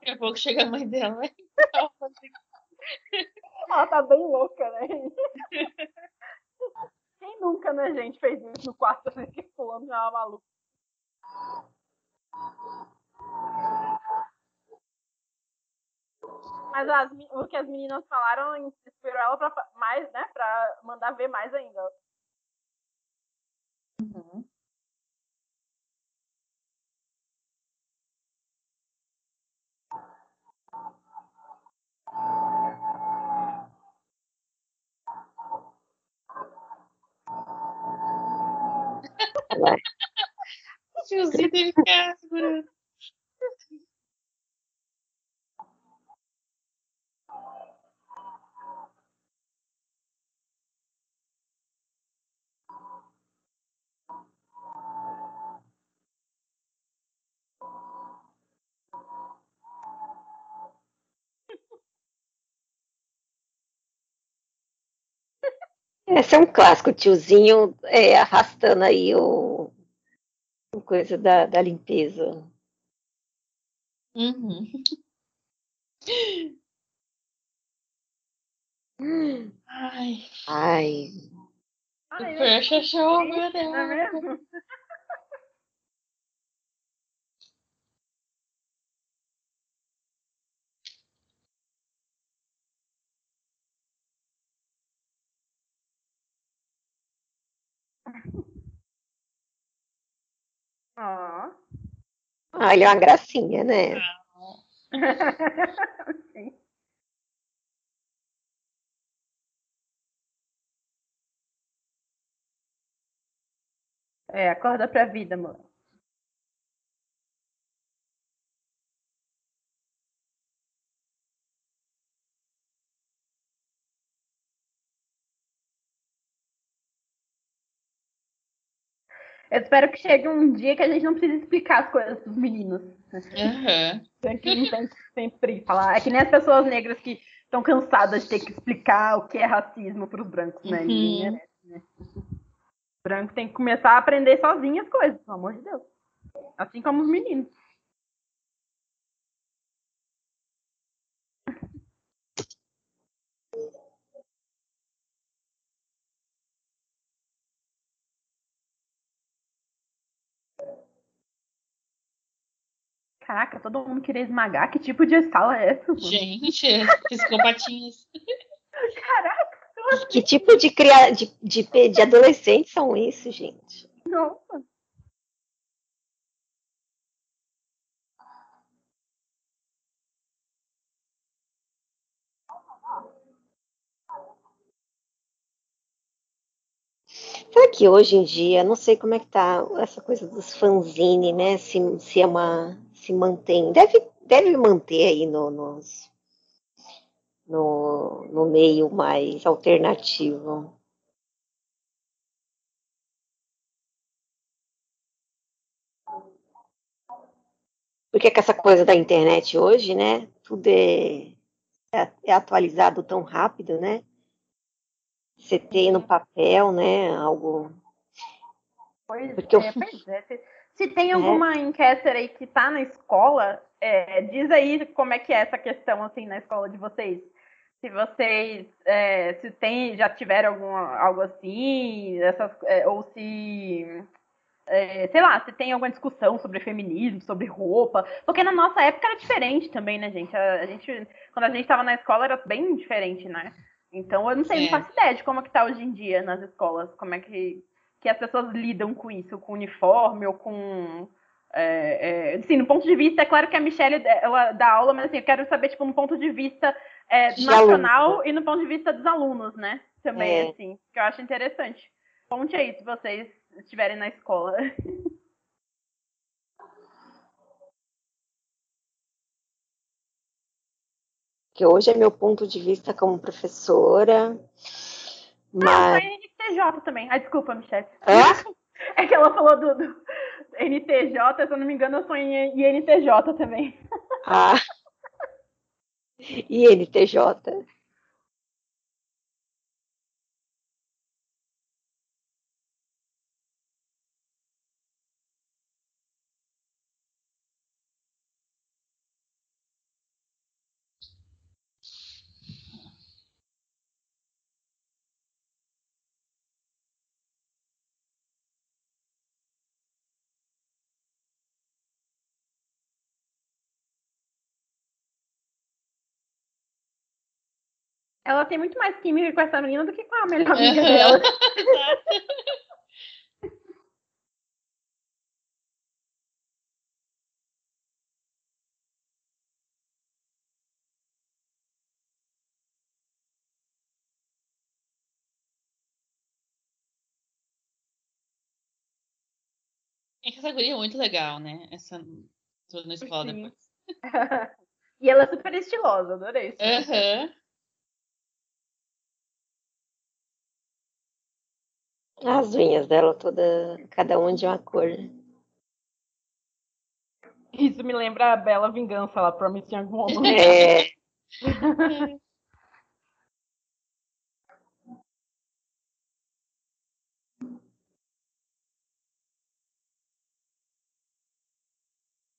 Daqui a pouco chega a mãe dela. né? Ela tá bem louca, né? Quem nunca, né, gente, fez isso no quarto assim, que fulano já é uma maluca. Mas as o que as meninas falaram inspirou ela pra mais, né? Pra mandar ver mais ainda. O tiozinho teve que ficar segurando. Esse é um clássico, tiozinho é, arrastando aí o, o coisa da, da limpeza. Uhum. Ai, Ai, Ai, fecha show, meu não é Deus. mesmo? Ó. ah, ele é uma gracinha, né? Sim. É, acorda pra vida, mano. Eu espero que chegue um dia que a gente não precise explicar as coisas pros meninos. Não tem que sempre falar. É que nem as pessoas negras que estão cansadas de ter que explicar o que é racismo pros brancos, né? Uhum. Né? Branco tem que começar a aprender sozinho as coisas, pelo amor de Deus. Assim como os meninos. Caraca, todo mundo queria esmagar. Que tipo de sala é essa? mano? Gente, psicopatinhas. Caraca, Que tipo de, cria... de, de, de adolescentes são esses, gente? nossa. Será que hoje em dia, não sei como é que tá essa coisa dos fanzine, né? Se, se é uma. Se mantém. Deve, deve manter aí no, nos- no, no meio mais alternativo. Porque com essa coisa da internet hoje, né? Tudo é, é, é atualizado tão rápido, né? Você tem no papel, né? Algo. Pois Porque eu- é, pois é. Se, tem alguma enquester aí que tá na escola, é, diz aí como é que é essa questão assim na escola de vocês. Se vocês é, se tem, já tiveram algum, algo assim, essas, é, ou se é, sei lá, se tem alguma discussão sobre feminismo, sobre roupa, porque na nossa época era diferente também, né, gente? A, a gente quando a gente estava na escola era bem diferente, né? Então eu não tenho, não faço ideia de como é que tá hoje em dia nas escolas, como é que que as pessoas lidam com isso, com uniforme ou com. É, é, assim, no ponto de vista, é claro que a Michelle ela dá aula, mas assim, eu quero saber, tipo, no ponto de vista é, nacional e no ponto de vista dos alunos, né? Também, É. assim, que eu acho interessante. Conte aí se vocês estiverem na escola. Que hoje é meu ponto de vista como professora. Ah, Mas. NTJ também. Ah, desculpa, Michelle. Hã? É que ela falou do, do NTJ, se eu não me engano, eu sou em INTJ também. Ah. INTJ. Ela tem muito mais química com essa menina do que com a melhor amiga dela. É que essa guria é muito legal, né? Essa toda na escola Sim. depois. e ela é super estilosa, adorei. Aham. As unhas dela toda, cada uma de uma cor. Isso me lembra a Bela Vingança lá, Promising Young Woman. É,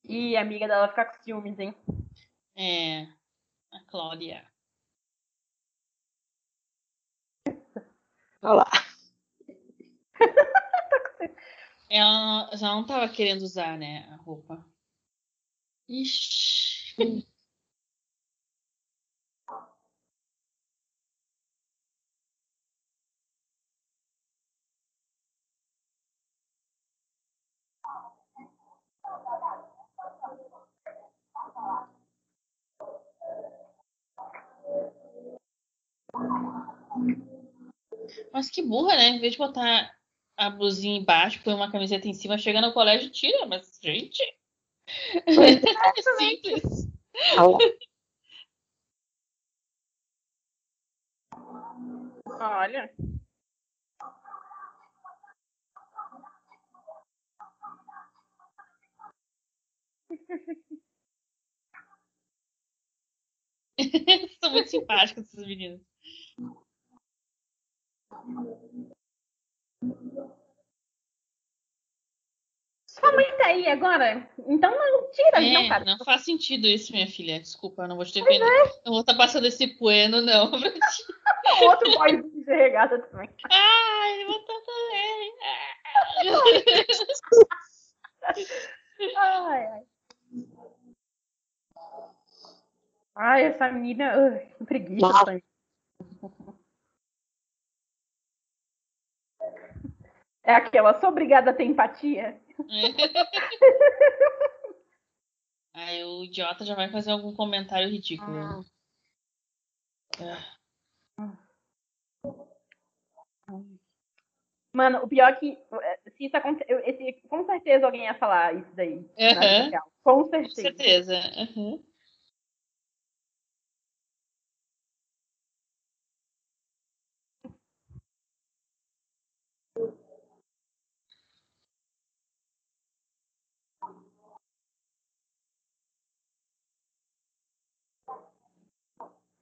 E a amiga dela fica com ciúmes, hein? É. A Cláudia. olha lá. Ela já não tava querendo usar, né, a roupa. Ixi. Mas que burra, né? Em vez de botar a blusinha embaixo, põe uma camiseta em cima, chega no colégio e tira. Mas, gente. É simples. olha lá. Olha. São muito simpáticos esses meninos. Sua mãe tá aí agora? Então não tira, não, É, cara. não faz sentido isso, minha filha. Desculpa, eu não vou te defender. Não vou estar passando esse pueno, não. O outro boy de regata também. Ai, eu vou estar também. Ai, ai. Ai, essa menina. Que preguiça. É aquela, sou obrigada a ter empatia. Aí o idiota já vai fazer algum comentário ridículo. Mano, o pior é que. é, se isso aconte- eu- esse, com certeza alguém ia falar isso daí. vida Aham. real. Com Com certeza. certeza.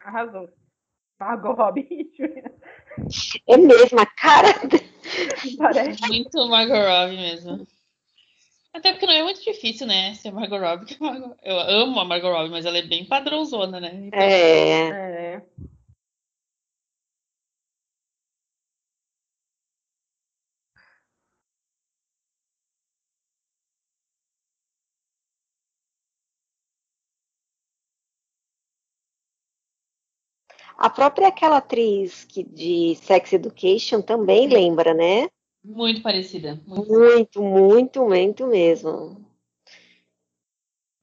Arrasou. Margot Robbie. É mesmo, a cara. Parece. Muito Margot Robbie mesmo. Até porque não é muito difícil, né? Ser Margot Robbie. Eu amo a Margot Robbie, mas ela é bem padrãozona, né? Então, É. É. A própria aquela atriz que, de Sex Education também lembra, né? Muito parecida. Muito. Muito, muito, muito mesmo.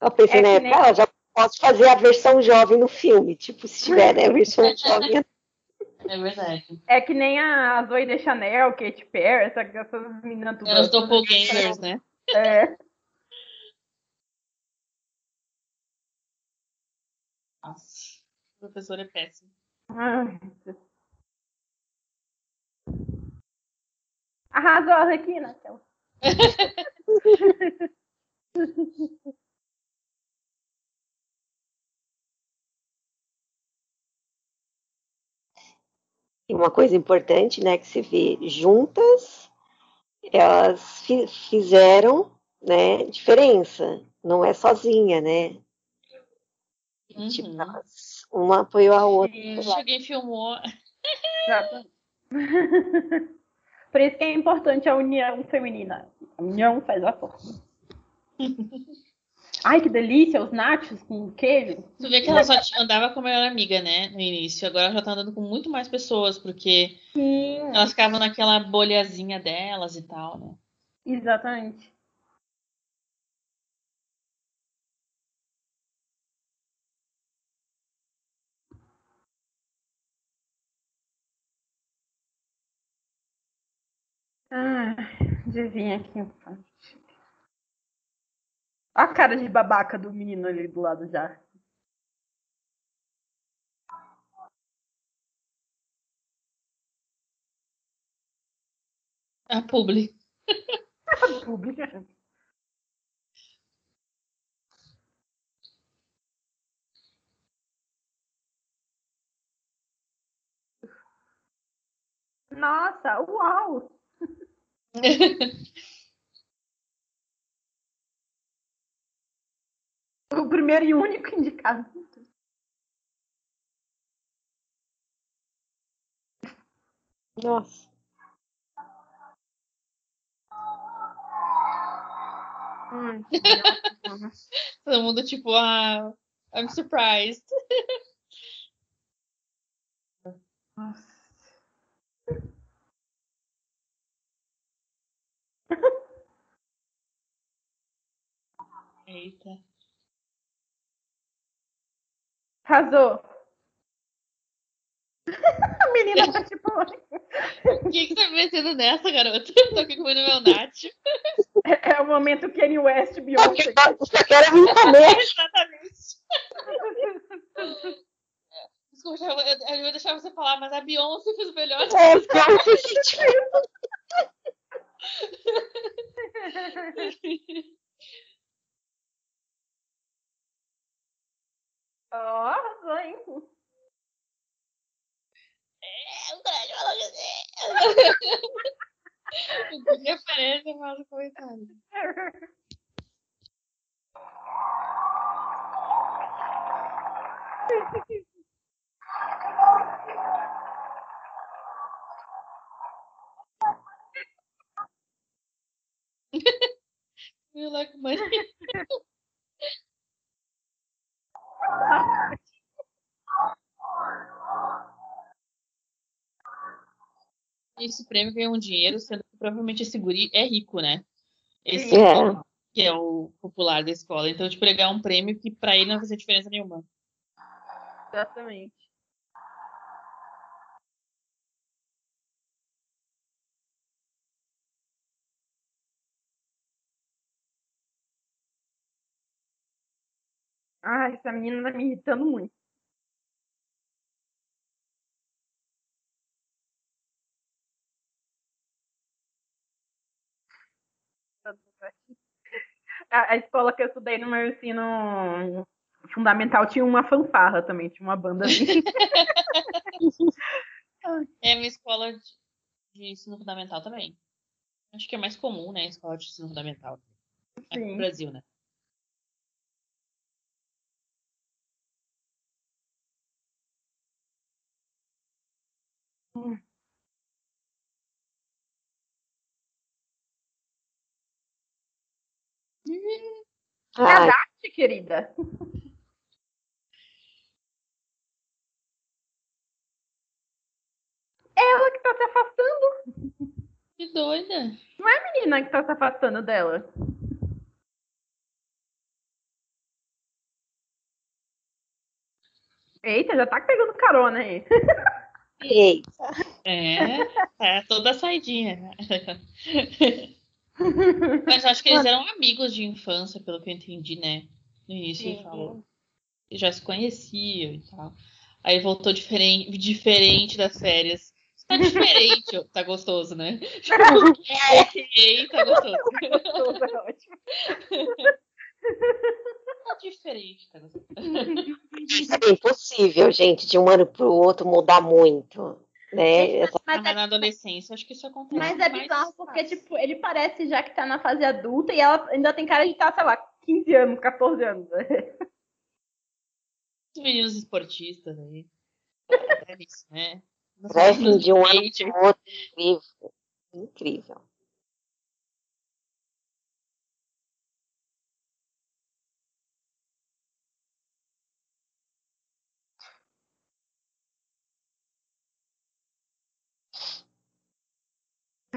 Eu pensei, É né? nem- Ela já posso fazer a versão jovem no filme. Tipo, se tiver, né? A versão jovem. É verdade. É que nem a Zoe de Chanel, Katy Perry, essa, essas meninas tudo. Os doppelgangers, né? É. Nossa. O professor é péssimo. Arrasou a Arlequina. Aquela. E uma coisa importante, né? Que se vê juntas, elas fi- fizeram, né? Diferença. Não é sozinha, né? Tipo, Uhum. elas- uma apoiou a outra. Se alguém filmou. Exato. Por isso que é importante a união feminina. A união faz a força. Ai, que delícia, os nachos com queijo. Tu vê que ela só andava com a melhor amiga, né? No início. Agora ela já tá andando com muito mais pessoas, porque Sim, elas ficavam naquela bolhazinha delas e tal, né? exatamente. Ah, adivinha aqui. A cara de babaca do menino ali do lado já. A publi. Pública. Nossa, uau! O primeiro e único indicado. Nossa. Hum. Todo mundo tipo, ah, I'm surprised. Nossa. Eita. Arrasou. A menina tá tipo. O que, que tá mexendo nessa, garota? Eu tô aqui comendo meu nacho. É, é o momento Kanye West Beyoncé. Eu quero vir comer. Exatamente. Desculpa, eu, eu, eu vou deixar você falar, mas a Beyoncé fez o melhor. É, Beyoncé, gente. Ó, arrasou, hein? Que referência, faz o comentário. You like money? Esse prêmio ganhou um dinheiro, sendo que provavelmente esse guri é rico, né? Esse É. que é o popular da escola. Então, tipo, ele ganhar um prêmio que pra ele não vai fazer diferença nenhuma. Exatamente. Ai, essa menina tá me irritando muito. A, a escola que eu estudei no meu ensino fundamental tinha uma fanfarra também, tinha uma banda. É minha escola de, de ensino fundamental também. Acho que é mais comum, né? Escola de ensino fundamental. Aqui no Sim. Brasil, né? É Ai, Dati, querida. Ela que tá se afastando. Que doida. Não é a menina que tá se afastando dela. Eita, já tá pegando carona aí. É, tá toda saidinha. Mas eu acho que eles eram amigos de infância, pelo que eu entendi, né? No início ele falou. Eles já se conheciam e tal. Aí voltou diferente, diferente das férias. Tá diferente, tá gostoso, né? ok, tá gostoso. Ótimo. Tá diferente, tá gostoso. é bem possível, gente, de um ano pro outro mudar muito. Né? Essa- Mas mas é, na adolescência, acho que isso acontece. mas é bizarro porque, tipo, ele parece já que tá na fase adulta e ela ainda tem cara de estar, sei lá, 15 anos, 14 anos. Os meninos esportistas aí. É isso, né? Crescem de um ano pro outro. Incrível. Incrível.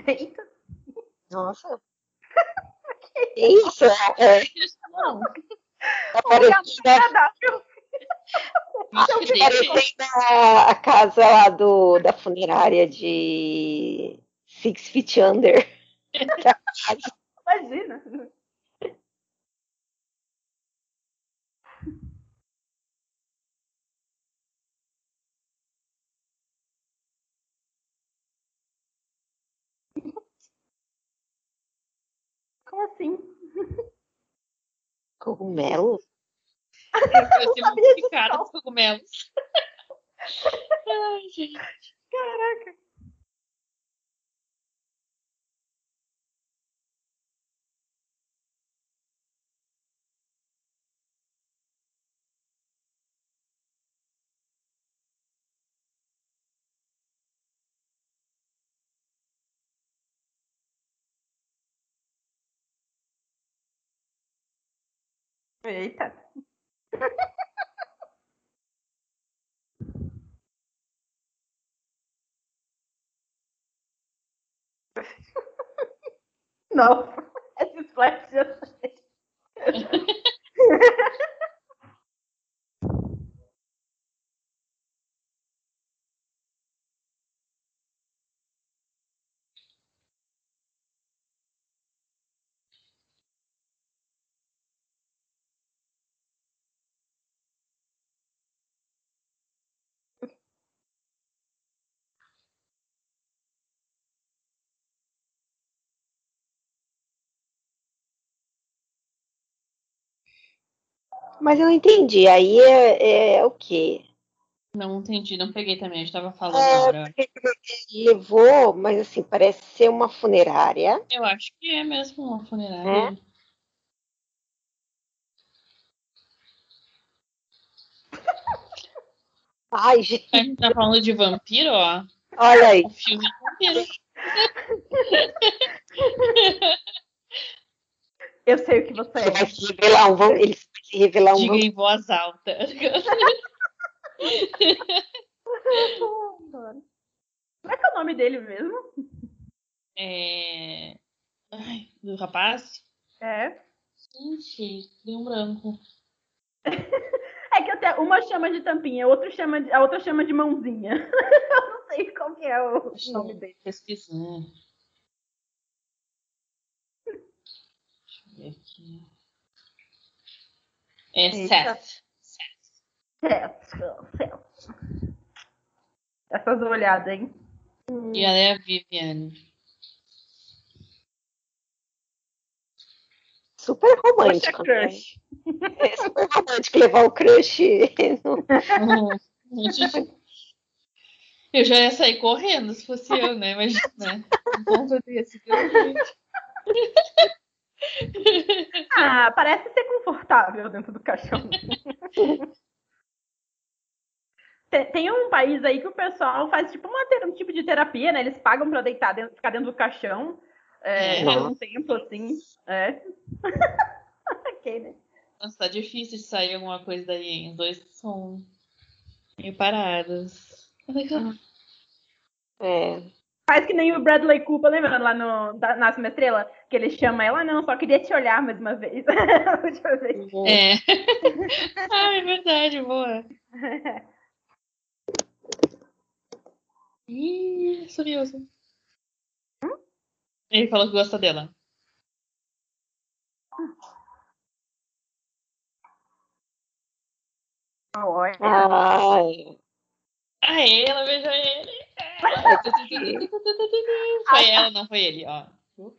Eita, Nossa. Que isso? É, não. tá parecendo. Mentira, parecendo a, a casa lá do, da funerária de Six Feet Under. Imagina. Assim? Cogumelo? Parecia muito picada dos cogumelos. Ai, gente. Caraca. Eita. Não. Esse splash Mas eu não entendi. Aí é, é o quê? Não entendi, não peguei também. A gente tava falando É, agora. Ele levou, mas assim, parece ser uma funerária. Eu acho que é mesmo uma funerária. Ai, gente, A gente tá falando de vampiro, ó. olha aí. O filme é vampiro. Eu sei o que você é. vai se revelar um, vam- ele vai se revelar um Diga em voz alta. Como é que é o nome dele mesmo? É... Ai, do rapaz? É. Gente, deu um branco. É que até uma chama de tampinha, a outra chama de, a outra chama de mãozinha. Eu não sei qual que é o Deixa nome dele. pesquisar. Deixa eu ver aqui. É. Seth. Certo, certo. Essas olhadas, hein? E ela é a Vivian. Super Poxa, romântico. né? crush. É super romântico levar o crush no- Eu já ia sair correndo se fosse eu, né? Mas, né? Um ponto desse. Ah, parece ser confortável dentro do caixão. Tem, um país aí que o pessoal faz tipo uma, ter- um tipo de terapia, né? Eles pagam pra deitar dentro, ficar dentro do caixão é, É. por um tempo, assim. É. ok, né? Nossa, tá difícil de sair alguma coisa daí, hein? Os dois são meio parados. É. Faz que nem o Bradley Cooper, lembrando lá no da, Nasce uma Estrela, que ele chama ela, "Ah, não, só queria te olhar mais uma vez. A última vez. É. ah, é verdade, boa. Ih, sumiu. sumiu. Ele falou que gosta dela. Olha. Ai, Ah, ela beijou ele. Foi ela, não foi ele, ó.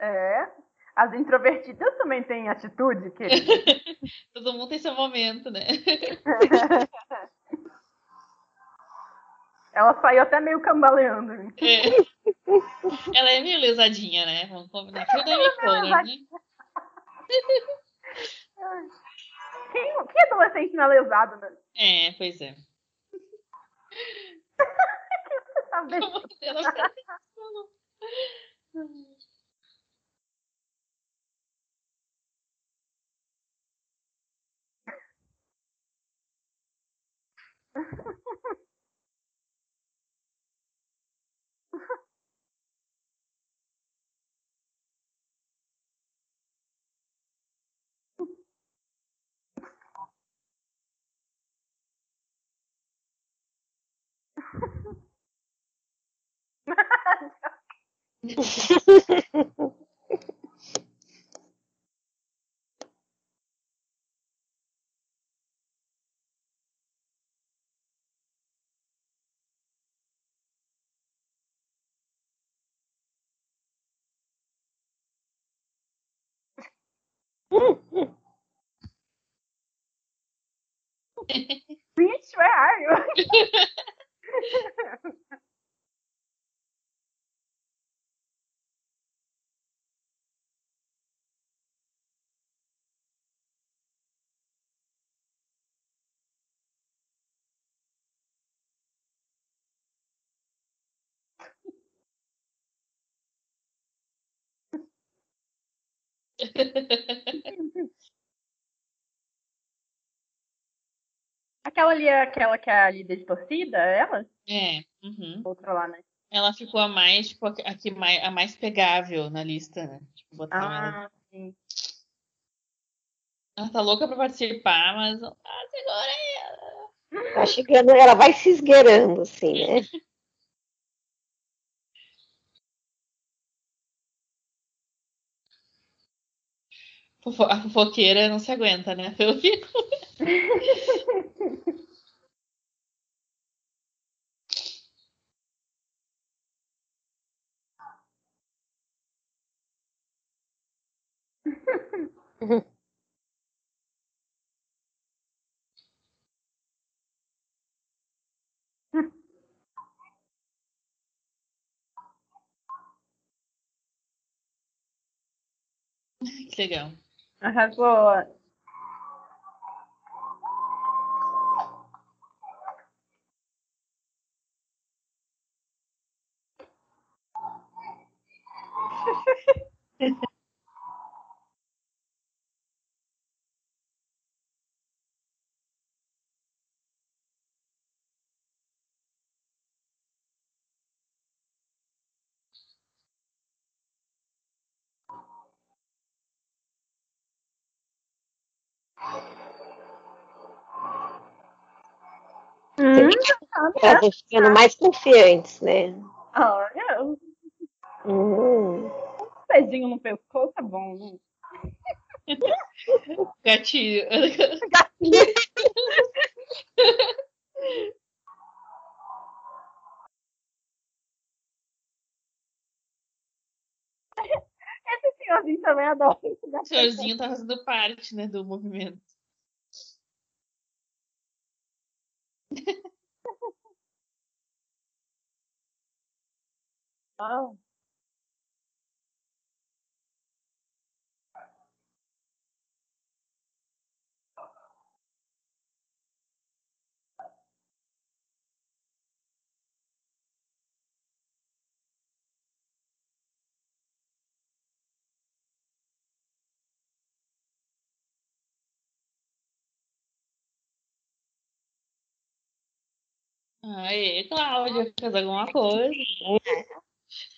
É. As introvertidas também têm atitude, querido. Todo mundo tem seu momento, né? Ela saiu até meio cambaleando. É. Ela é meio lesadinha, né? Vamos combinar. Que o Dani Cole, né? Quem, que adolescente não é lesado, né? É, pois é. Tá bem- Como Bitch, where are you? Aquela ali é aquela que é a líder de torcida, é ela? É. uhum. Outra lá, né? Ela ficou a mais, tipo, a que mais, a mais pegável na lista, né? Tipo, botaram ela. Ah, sim. Ela tá louca pra participar, mas. Ah, segura aí. tá chegando, ela vai se esgueirando, assim, né? A fofoqueira não se aguenta, né? Eu fico. Que legal. Arrasou. Hum, Elas vão ficando mais confiantes, né? olha, Hum. um pezinho no pescoço é bom, né? Gatilho. Esse senhorzinho também adora. O senhorzinho tá fazendo parte, né, do movimento. Ah, Aê, Cláudia, fez alguma coisa.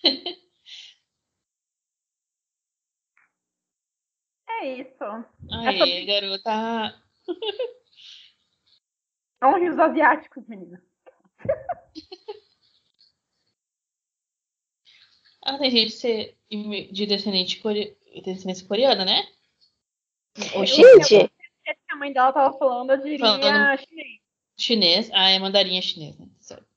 É isso. Aê, garota. São rios asiáticos, menina. Ah, tem gente de ser de descendente core... descendência coreana, né? Ou Gente, Se a mãe dela tava falando, eu diria Falando. chinês. chinês. Ah, é mandarim é chinês, né? Certo.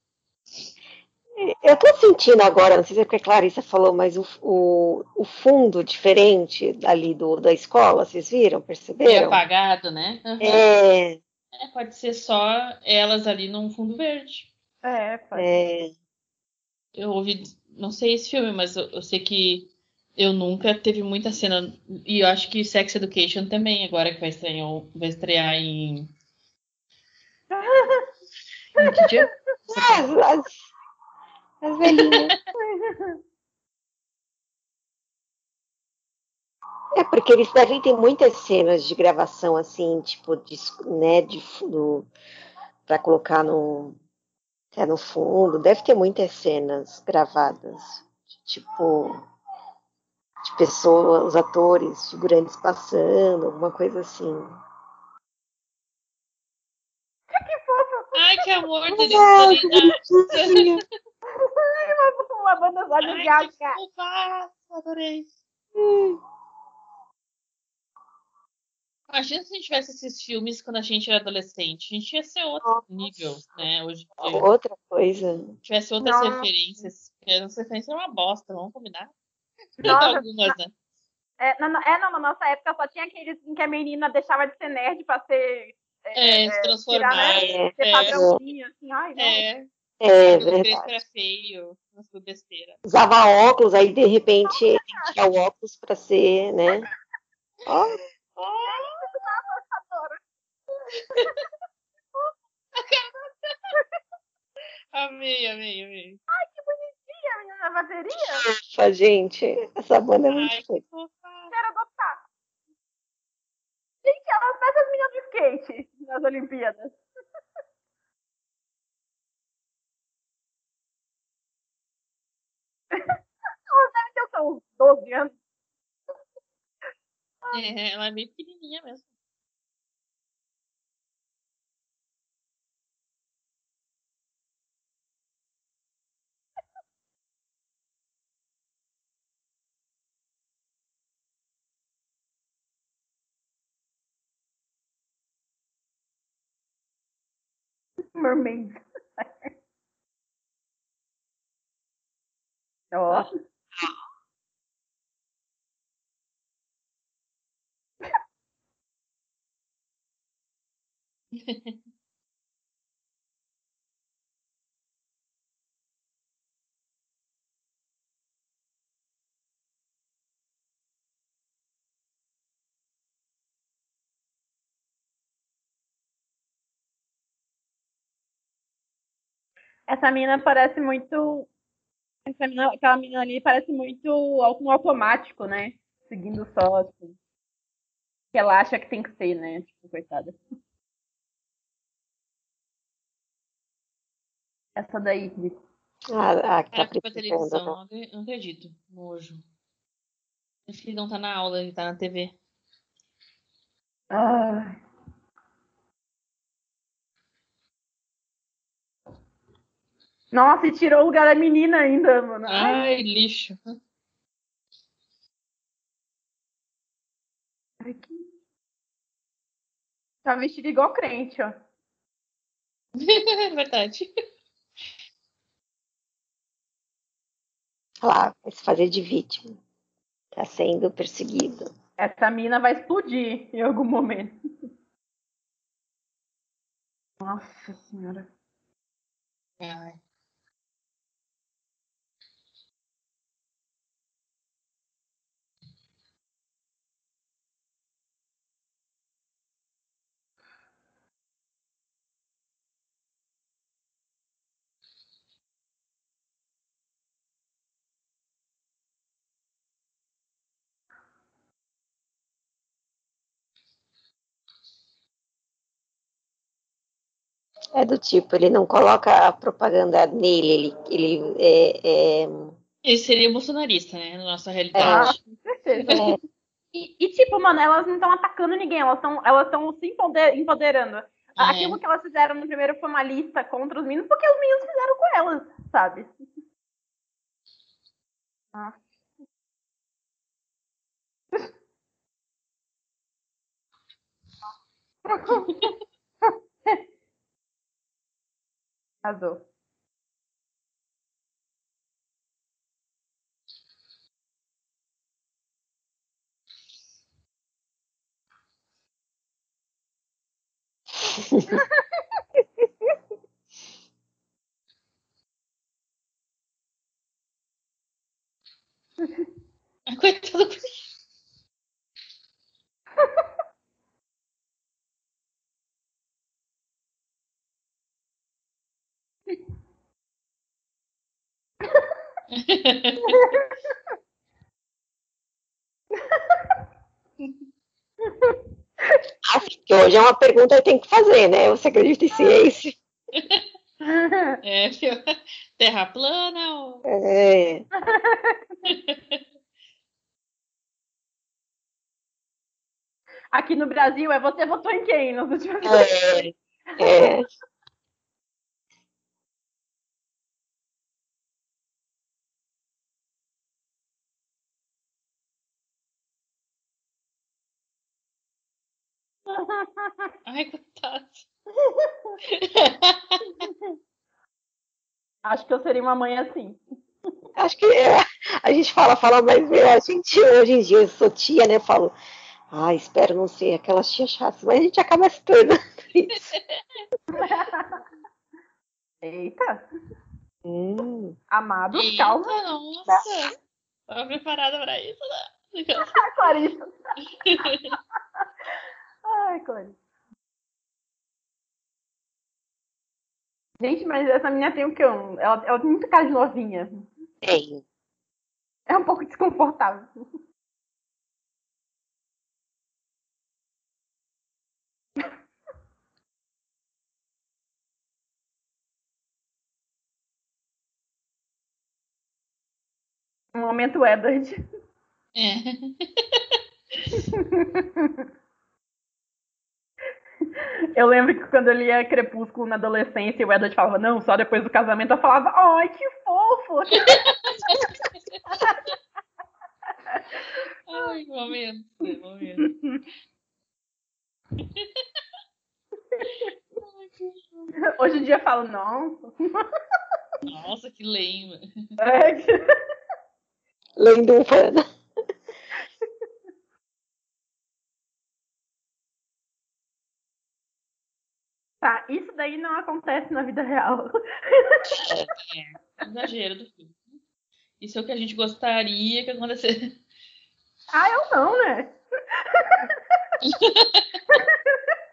Eu tô sentindo agora, não sei se é porque a Clarissa falou, mas o, o, o fundo diferente ali do, da escola, vocês viram? É Perceberam? apagado, né? Aham. É, É, pode ser só elas ali num fundo verde. É, pode. é, Eu ouvi, não sei esse filme, mas eu, eu sei que eu nunca teve muita cena. E eu acho que Sex Education também, agora que vai estrear, vai estrear em. em que dia? As, as velhinhas. É porque eles devem ter muitas cenas de gravação assim, tipo, de, né, de fundo para colocar no, é, no fundo. Deve ter muitas cenas gravadas, tipo, de pessoas, os atores, figurantes passando, alguma coisa assim. Ai, que amor, Ah, Denise, que bonitinho. Uma banda asiática. que fofa, adorei. Imagina se a gente tivesse esses filmes quando a gente era adolescente. A gente ia ser outro nível, né? Hoje em dia. Outra coisa. tivesse outras Nossa. referências. Porque as referências eram uma bosta, vamos combinar? Nossa, Algumas, né? É, na, é, não, na nossa época só tinha aqueles em que a menina deixava de ser nerd pra ser. É, se transformar. tirar, né? Ser É, padrãozinho, assim. Ai, não. é, É verdade. era feio, coisas besteira. Usava óculos, aí de repente tem que tirar o óculos para ser, né? Ó, Amei, amei, amei. Que bonitinha a menina na bateria. Ufa, gente, essa banda é muito Ai, fofa. Quero adotar. Gente, elas parecem as meninas de skate nas Olimpíadas. Elas devem ter o quê, uns 12 anos. É, ela é meio pequenininha mesmo. Mermaid. Ó. Essa menina parece muito. Essa menina, aquela menina ali parece muito um automático, né? Seguindo só, tipo. Que ela acha que tem que ser, né? Tipo, coitada. Essa daí. Ah, ah, que tá precisando, televisão, né? não acre- não acredito. Nojo. Esse filho não tá na aula, ele tá na TV. Ai. Nossa, e tirou o lugar da menina ainda, mano. Ai, Ai, lixo. ai, que... Tá vestido igual crente, ó. É verdade. Lá, vai se fazer de vítima. Tá sendo perseguido. Essa mina vai explodir em algum momento. Nossa senhora. Ai. É do tipo, ele não coloca a propaganda nele, ele, ele é, é, Ele seria bolsonarista, né? Na nossa Ah, realidade. com certeza. é, E, e, tipo, mano, elas não estão atacando ninguém, elas estão elas tão se empoder- empoderando. Aquilo que elas fizeram no primeiro foi uma lista contra os meninos, porque os meninos fizeram com elas, sabe? Ah. Arrasou. Coitado do acho que hoje é uma pergunta que tem que fazer, né? Você acredita em ciência? É, terra plana ou... É, Aqui no Brasil é você votou em quem nos últimos é, é. Ai, coitado. Acho que eu seria uma mãe assim. Acho que é, a gente fala, fala, mas é, a gente hoje em dia, eu sou tia, né? Eu falo, ah, espero não ser aquelas tia chatas, mas a gente acaba se tornando isso. Eita, Hum, amado, Eita, calma. nossa. Tava preparada pra isso, né? Ai, Clarissa. Ai, Clarissa. Gente, mas essa menina tem o quê? Ela, ela tem muita cara de novinha. tem. É um pouco desconfortável. Um momento Edward. É. Eu lembro que quando eu lia Crepúsculo na adolescência, o Edward falava, não, só depois do casamento, eu falava, ai, que fofo! Ai, momento, momento. Ai, que- Hoje em dia eu falo, não. Nossa, que lame. É, Lendo um Tá, isso daí não acontece na vida real. É, exagero do filme. Isso é o que a gente gostaria que acontecesse. Ah, eu não, né?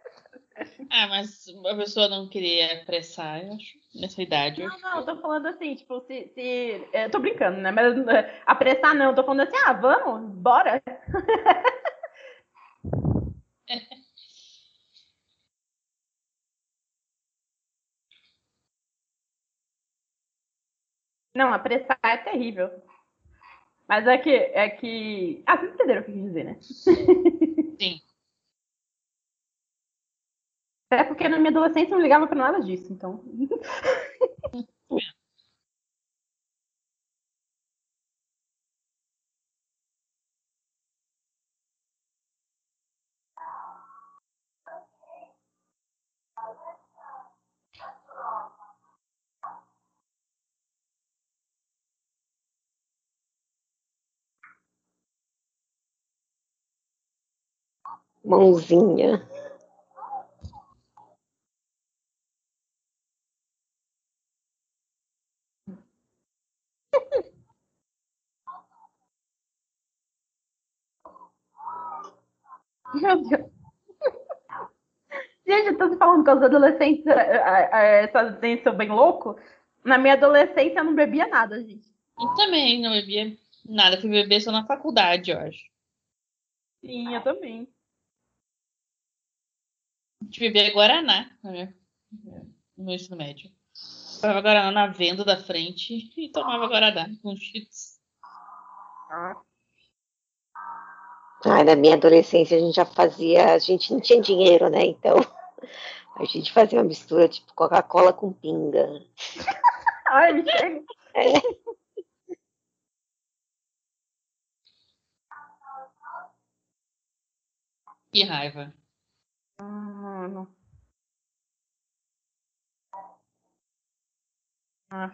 Ah, mas a pessoa não querer apressar, eu acho, nessa idade. Não, não, eu tô falando assim, tipo, se. se é, tô brincando, né? Mas é, apressar não, eu tô falando assim, ah, vamos, bora. Não, apressar é terrível. Mas é que. É que... Ah, vocês entenderam o que eu quis dizer, né? Sim. É porque na minha adolescência eu não ligava pra nada disso, então. Mãozinha. Meu Deus. Gente, eu tô falando que os adolescentes, é, é, é, essa adolescentes são bem louco. Na minha adolescência eu não bebia nada, gente. Eu também não bebia nada. Fui beber só na faculdade, eu acho. Sim, eu também. A gente bebia Guaraná né? no meu ensino médio. Tomava Guaraná na venda da frente e tomava Guaraná com cheats. Ah, Ai, na minha adolescência a gente já fazia, a gente não tinha dinheiro, né? Então a gente fazia uma mistura tipo Coca-Cola com pinga. Ai, chega. É. Que raiva. Mano. Ah.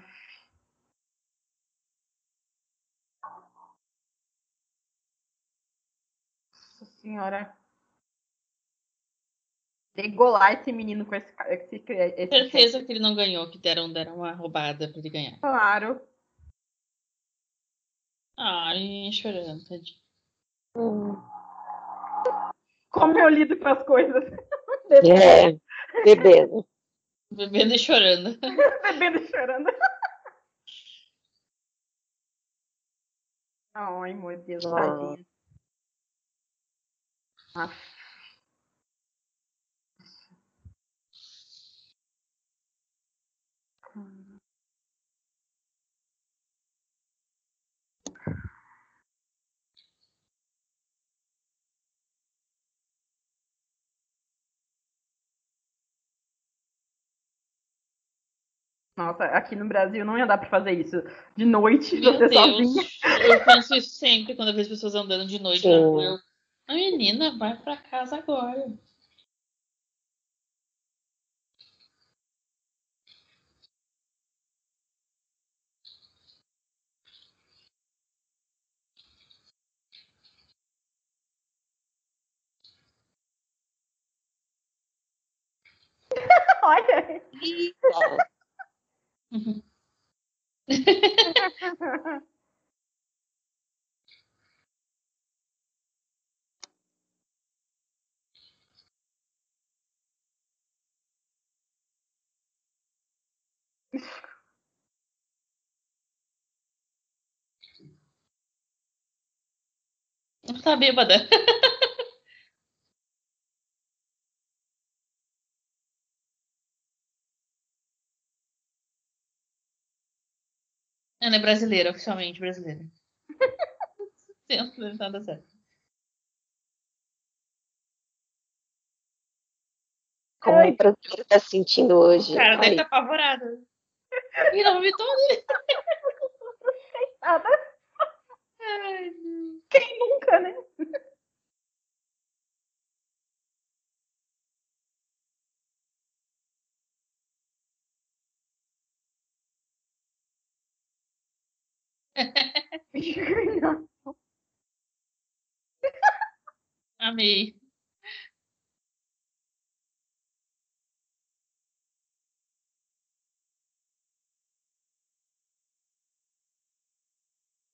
Nossa senhora. Degolar esse menino com esse, esse, esse Certeza que ele não ganhou, que deram, deram uma roubada pra ele ganhar. Claro. Ai, chorando, tadinho. Hum. Como eu lido com as coisas. É, bebendo. Bebendo e chorando. Bebendo e chorando. Ai, meu Deus, Ah. Ah. Nossa, aqui no Brasil não ia dar pra fazer isso. De noite, Meu você Deus. sozinha. Eu penso isso sempre quando eu vejo pessoas andando de noite na Sim. rua. Eu, a menina, vai pra casa agora. Olha. Uhum. Tá bêbada. Ela é brasileira, oficialmente brasileira. Sempre deve nada certo. Como Ai. o brasileiro tá se sentindo hoje. O cara deve estar apavorado. E não vomitou ali. Nada. Ai, não. Quem nunca, né? Amei.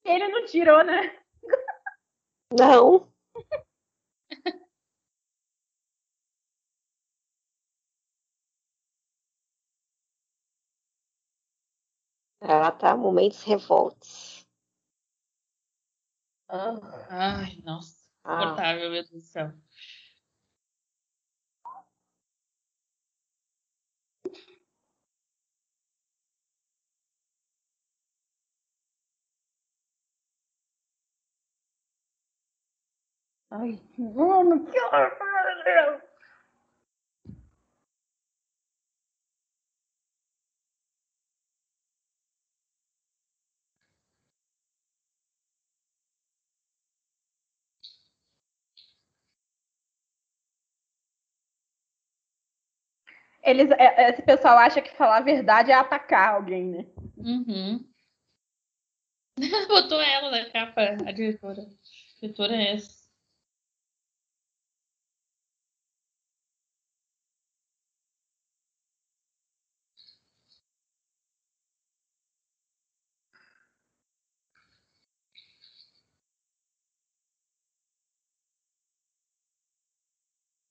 Ele não tirou, né? Não. Ela tá momentos revoltos. Ai, nossa. Ah, Insuportável, meu Deus do céu. Ai, mano, que horror. eles, é, é, esse pessoal acha que falar a verdade é atacar alguém, né? Uhum. Botou ela na capa, a diretora. A diretora é essa.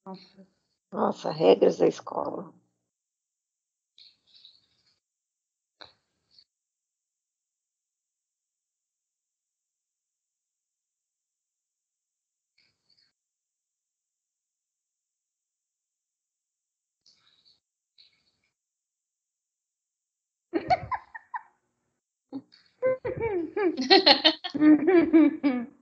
Nossa. Nossa, regras da escola.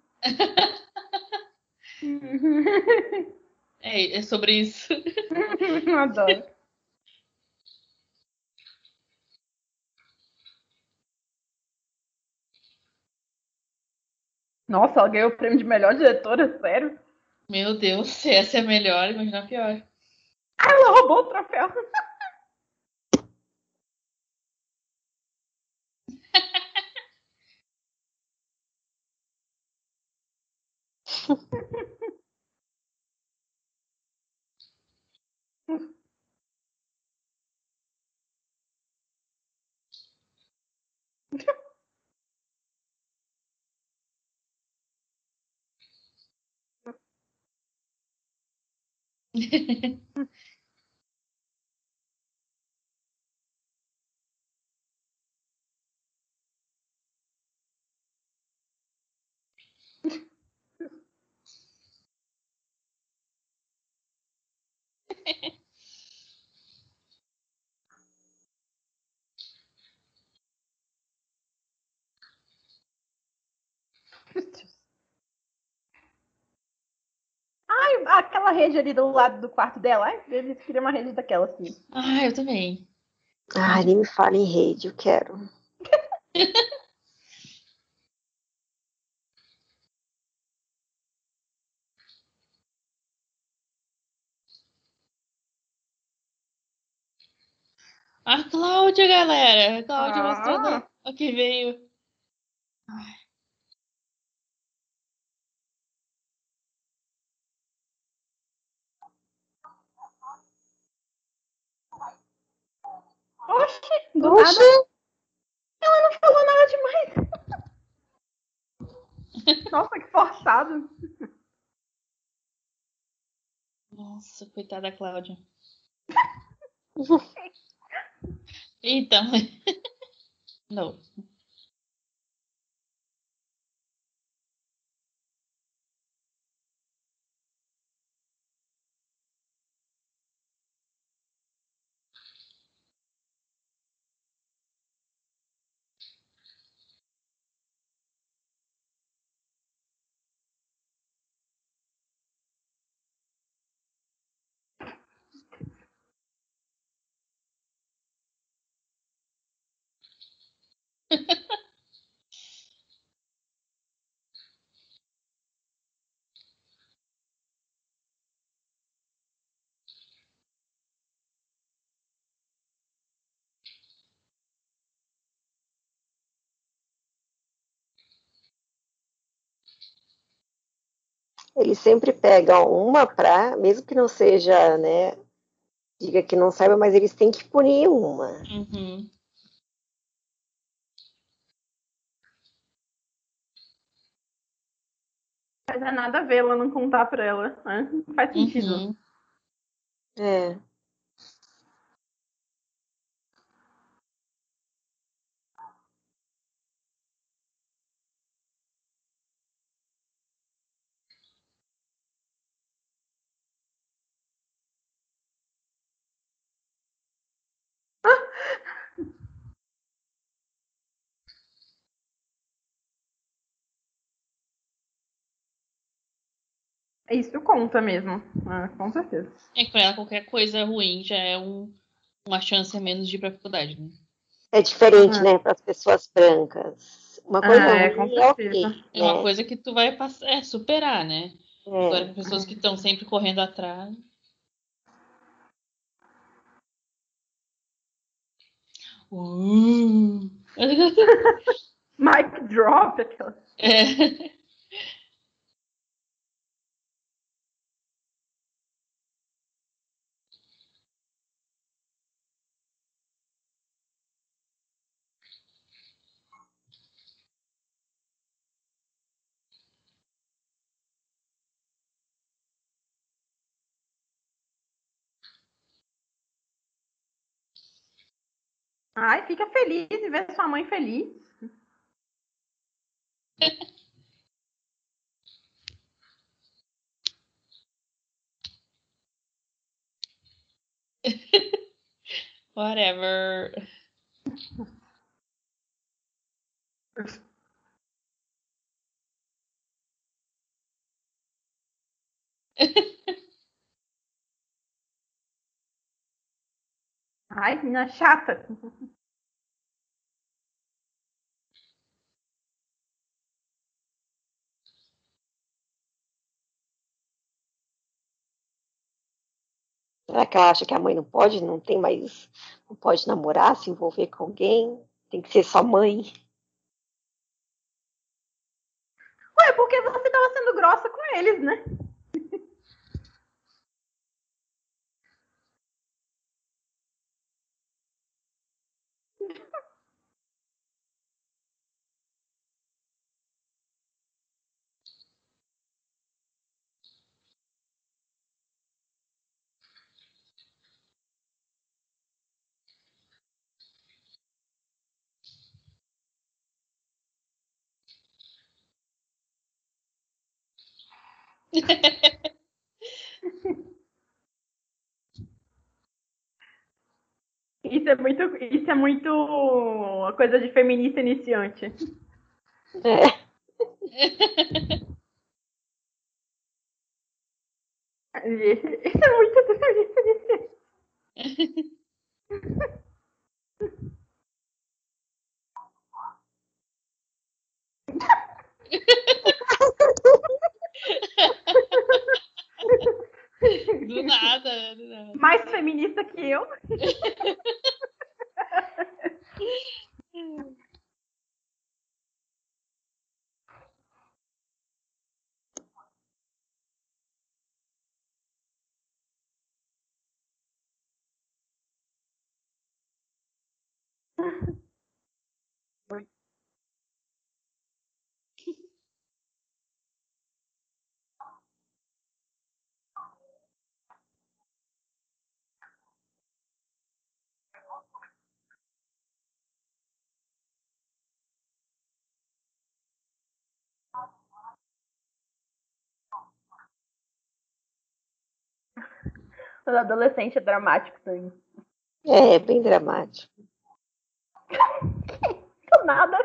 É, é sobre isso. Adoro. Nossa, ela ganhou o prêmio de melhor diretora, sério? Meu Deus, se essa é a melhor, imagina a pior. Ah, ela roubou o troféu. Yeah. Ai, aquela rede ali do lado do quarto dela. Ai, eu queria uma rede daquela assim. Ah, eu também. Ah, nem me fala em rede, eu quero. A Cláudia, galera. A Cláudia Ah. mostrando o que veio. Oxi, do Oxe, nada. Ela não falou nada demais. Nossa, que forçado. Nossa, coitada da Cláudia. Então. Não. Eles sempre pegam uma pra, mesmo que não seja, né? Diga que não saiba, mas eles têm que punir uma. Uhum. Mas é nada a ver ela não contar pra ela. Né? Não faz sentido. Uhum. É. Isso conta mesmo. Ah, com certeza. É que pra ela qualquer coisa ruim já é um, uma chance a menos de ir pra faculdade, né? É diferente, Uhum. né, para as pessoas brancas. Uma coisa Ah, é, com é ok. certeza. É uma né? coisa que tu vai passar, é, superar, né? É. Agora com pessoas que estão sempre correndo atrás. Uh. Mic drop, aquela. É. Ai, fica feliz em ver sua mãe feliz. Whatever. Ai, menina chata. Será que ela acha que a mãe não pode, não tem mais, não pode namorar, se envolver com alguém? Tem que ser só mãe. Ué, porque você tava sendo grossa com eles, né? Isso é muito, isso é muito coisa de feminista iniciante. É. Isso é muito feminista iniciante. Do nada, do nada. Mais feminista que eu. O adolescente é dramático também. É, bem dramático. Do nada.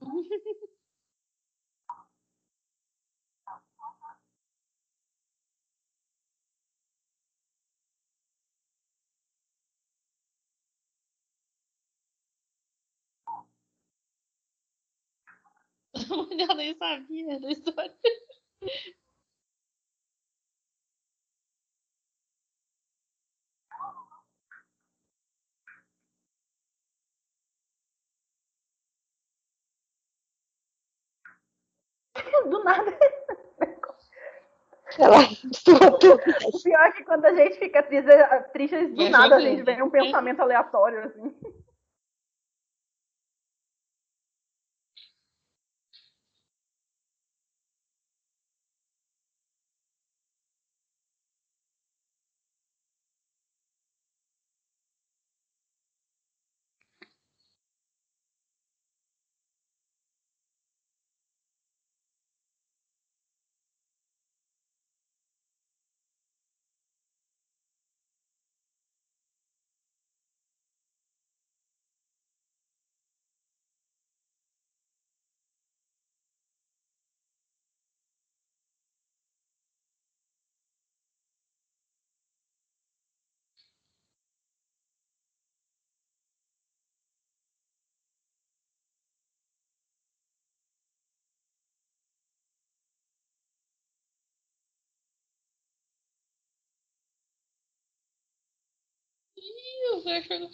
Eu nem sabia da história. Do nada. Ela. O pior é que quando a gente fica triste, triste do Vai nada a gente vem um pensamento aleatório, assim.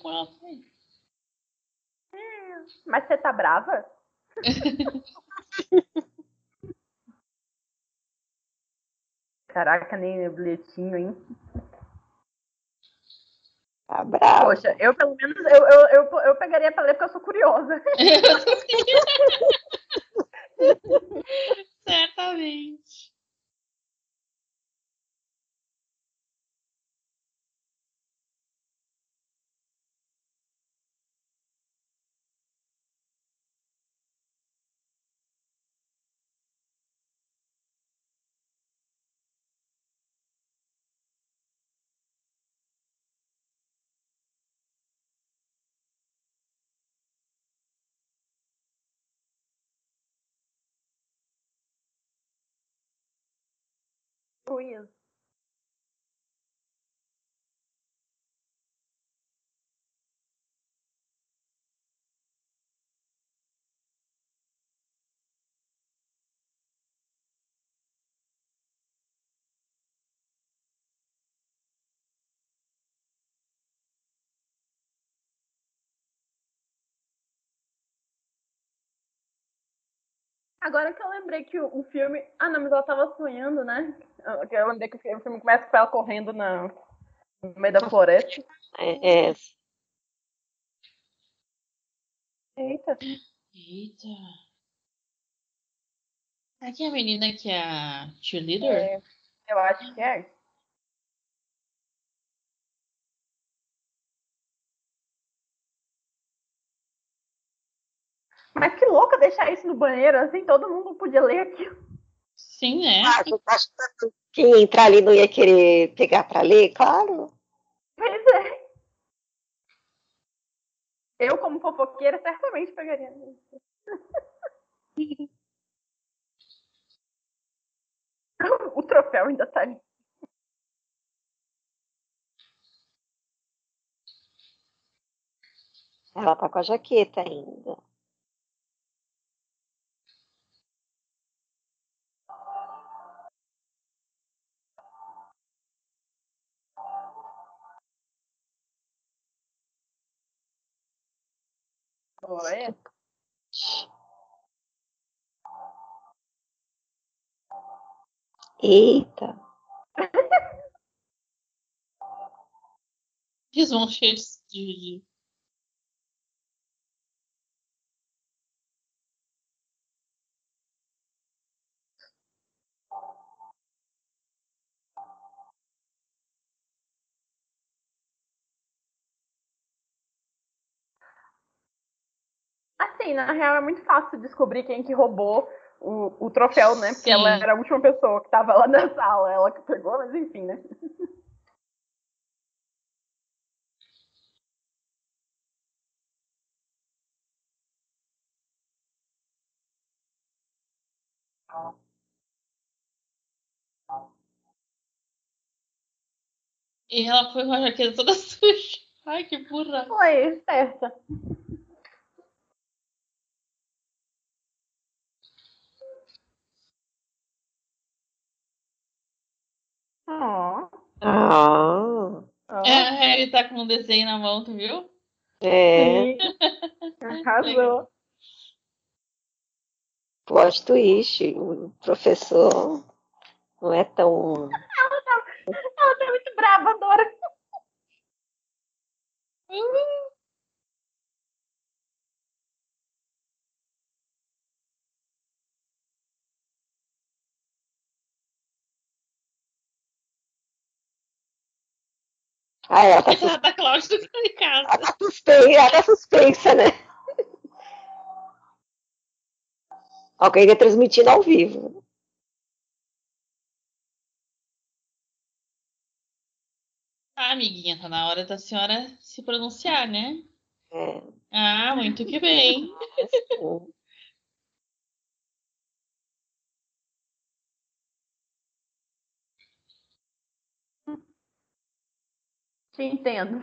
Com ela também. Mas você tá brava? Caraca, nem o bilhetinho, hein? Tá brava. Poxa, eu pelo menos eu, eu, eu, eu pegaria pra ler porque eu sou curiosa. Certamente. Ruído. Agora que eu lembrei que o, o filme. Ah, não, mas ela tava sonhando, né? Eu eu lembrei que o filme o filme começa com ela correndo na, no meio da floresta. É, é, Eita. Eita. Aqui é a menina que é a cheerleader? É, eu acho que é. Mas que louca deixar isso no banheiro, assim, todo mundo podia ler aquilo. Sim, né? Ah, eu acho que quem entrar ali não ia querer pegar para ler, claro. Pois é. Eu, como fofoqueira, certamente pegaria isso. o troféu ainda tá ali. Ela tá com a jaqueta ainda. Olha. Eita. Eles vão cheios de, de- Assim, na real é muito fácil descobrir quem que roubou o, o troféu, né? Porque Sim. ela era a última pessoa que tava lá na sala, ela que pegou, mas enfim, né? E ela foi com a jaqueta toda suja. Ai, que burra. Foi, certa. Ó. É, a Harry tá com um desenho na mão, tu viu? é. Arrasou. Plot twist. O professor não é tão. Ela tá muito brava, Dora. Ah, ela tá, sus... Da Cláudia do em casa. ela tá suspensa, ela tá suspensa, né? Alguém tá transmitindo ao vivo. Ah, amiguinha, tá na hora da senhora se pronunciar, né? É. Ah, muito que bem. Te entendo.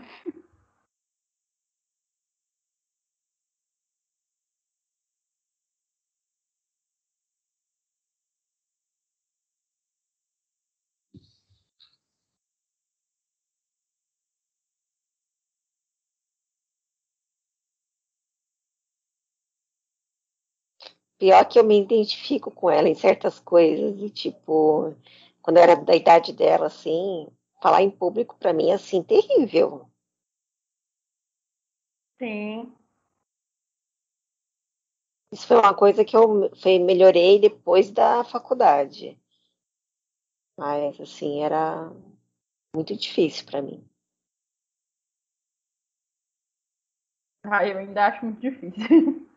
Pior que eu me identifico com ela em certas coisas, e tipo, quando eu era da idade dela, assim, falar em público pra mim é assim, terrível. Sim. Isso foi uma coisa que eu foi, melhorei depois da faculdade. Mas, assim, era muito difícil pra mim. Ah, eu ainda acho muito difícil.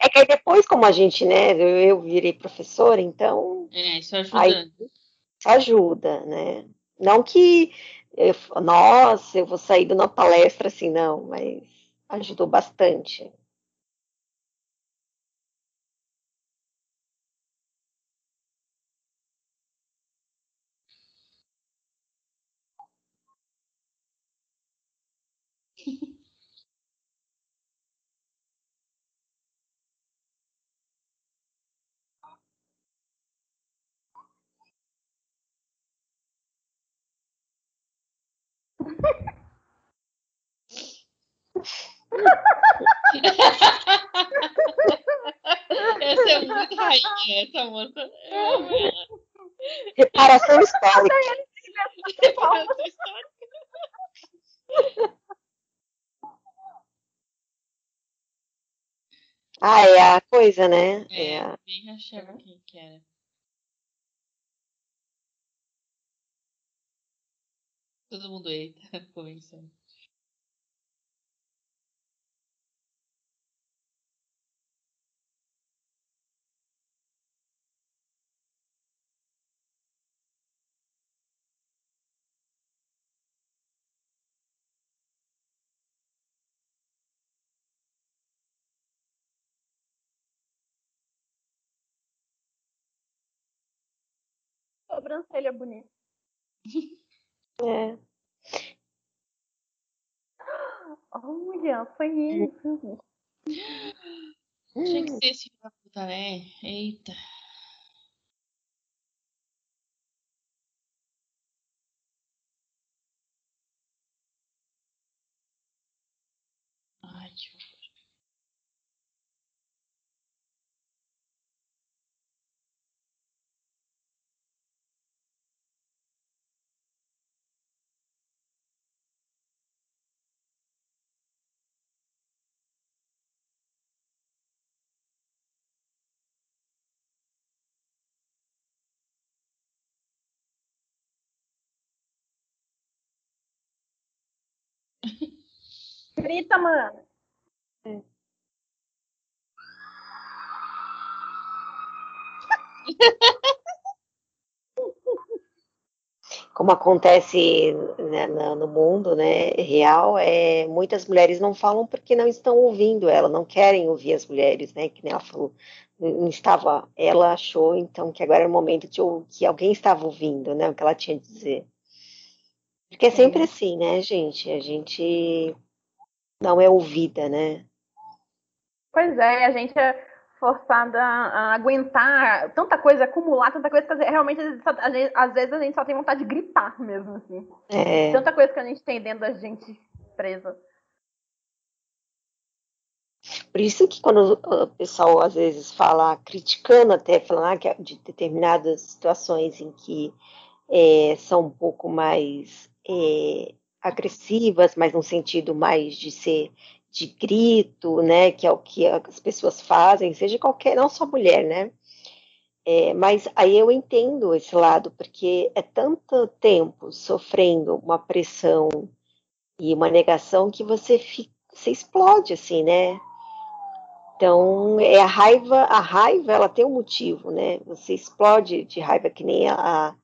É que aí depois, como a gente, né, eu, eu virei professora, então É, isso ajuda. Aí- isso ajuda, né? Não que, eu, nossa, eu vou sair de uma palestra assim, não, mas ajudou bastante. Essa é muito rainha, essa moça. Eu amo ela. Reparação histórica. Ah, é a coisa, né? É É, a- bem achava quem que era. Todo mundo eita, conversando. Sobrancelha bonita. é. Olha, foi isso. Tinha que ser esse filho da puta, né? Eita. Grita, mano. Como acontece né, no mundo né, real, é, muitas mulheres não falam porque não estão ouvindo ela, não querem ouvir as mulheres, né? Que nem ela falou. Não estava, ela achou então que agora era o momento de que alguém estava ouvindo, né? O que ela tinha a dizer. Porque é sempre assim, né, gente? A gente não é ouvida, né? Pois é, a gente é forçada a aguentar tanta coisa, acumular tanta coisa, que realmente às vezes a gente só tem vontade de gritar mesmo, assim. É, Tanta coisa que a gente tem dentro da gente presa. por isso que quando o pessoal às vezes fala, criticando até, falando ah, de determinadas situações em que é, são um pouco mais é, agressivas, mas num sentido mais de ser de grito, né, que é o que as pessoas fazem, seja qualquer, não só mulher, né, É, mas aí eu entendo esse lado, porque é tanto tempo sofrendo uma pressão e uma negação que você fica, você explode assim, né? Então, é a raiva, a raiva ela tem um motivo, né? Você explode de raiva que nem a,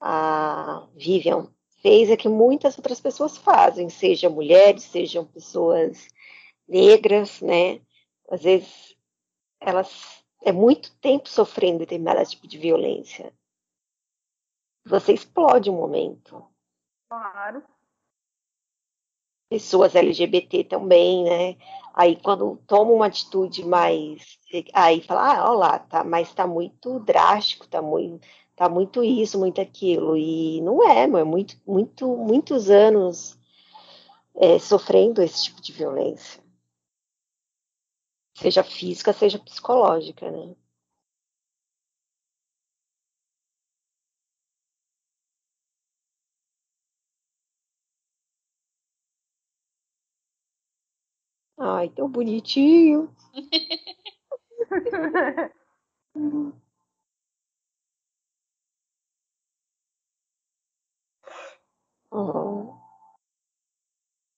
a Vivian fez, é que muitas outras pessoas fazem, sejam mulheres, sejam pessoas negras, né? Às vezes elas é muito tempo sofrendo determinado tipo de violência. Você explode um momento. Claro. Pessoas LGBT também, né? Aí quando toma uma atitude mais. Aí fala, ah, olha lá, tá, mas tá muito drástico, tá muito, tá muito isso, muito aquilo. E não é, é muito, muito, muitos anos é, sofrendo esse tipo de violência. Seja física, seja psicológica, né? Ai, tão bonitinho. Oh.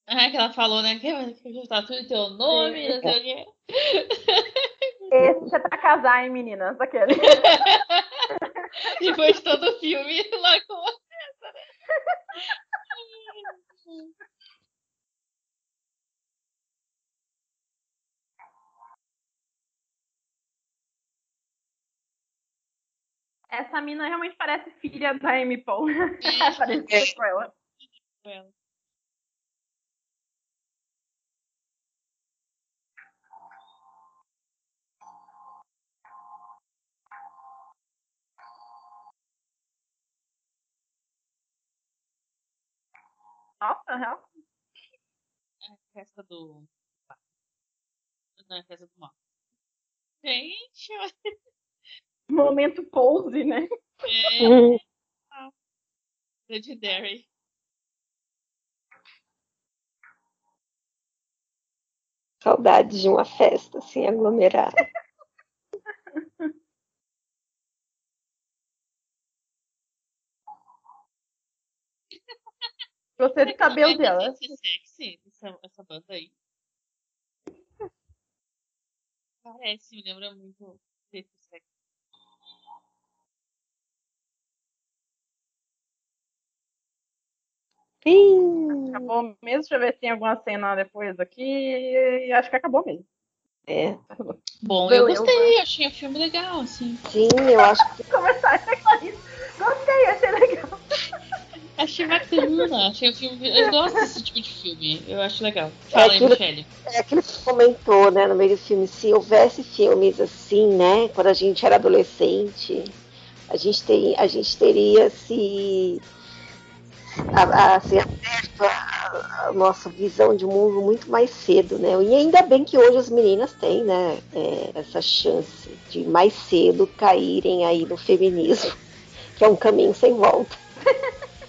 Ah, que ela falou, né? Que que tá tudo em teu nome, não sei o quê. Esse já tá casar, hein, meninas? Aquele. Depois de todo o filme, lá com essa, né? Essa mina realmente parece filha da Amy Paul. É. parece com ela. Nossa, real. A festa do. Não, é a festa do mal. Gente, olha. Momento pose, né? É, Hum, Legendary. Saudades de uma festa, assim, aglomerada. Gostei do cabelo dela. sexy essa, essa banda aí. Parece, me lembra muito desse sexy. Sim, Acabou mesmo. Deixa eu ver se tem alguma cena depois aqui. E acho que acabou mesmo. é. Bom, eu Beleza. gostei, achei o filme legal, assim. Sim, eu acho que Começar a Clarice. Gostei, achei legal. Achei bacana, achei o filme. Eu gosto desse tipo de filme, eu acho legal. Fala aí, aquilo- Michelle. é aquilo que você comentou, né, no meio do filme. Se houvesse filmes assim, né, quando a gente era adolescente, a gente, tem, a gente teria se a, a, assim, aberto a, a nossa visão de mundo muito mais cedo, né? E ainda bem que hoje as meninas têm, né, é, essa chance de mais cedo caírem aí no feminismo, que é um caminho sem volta.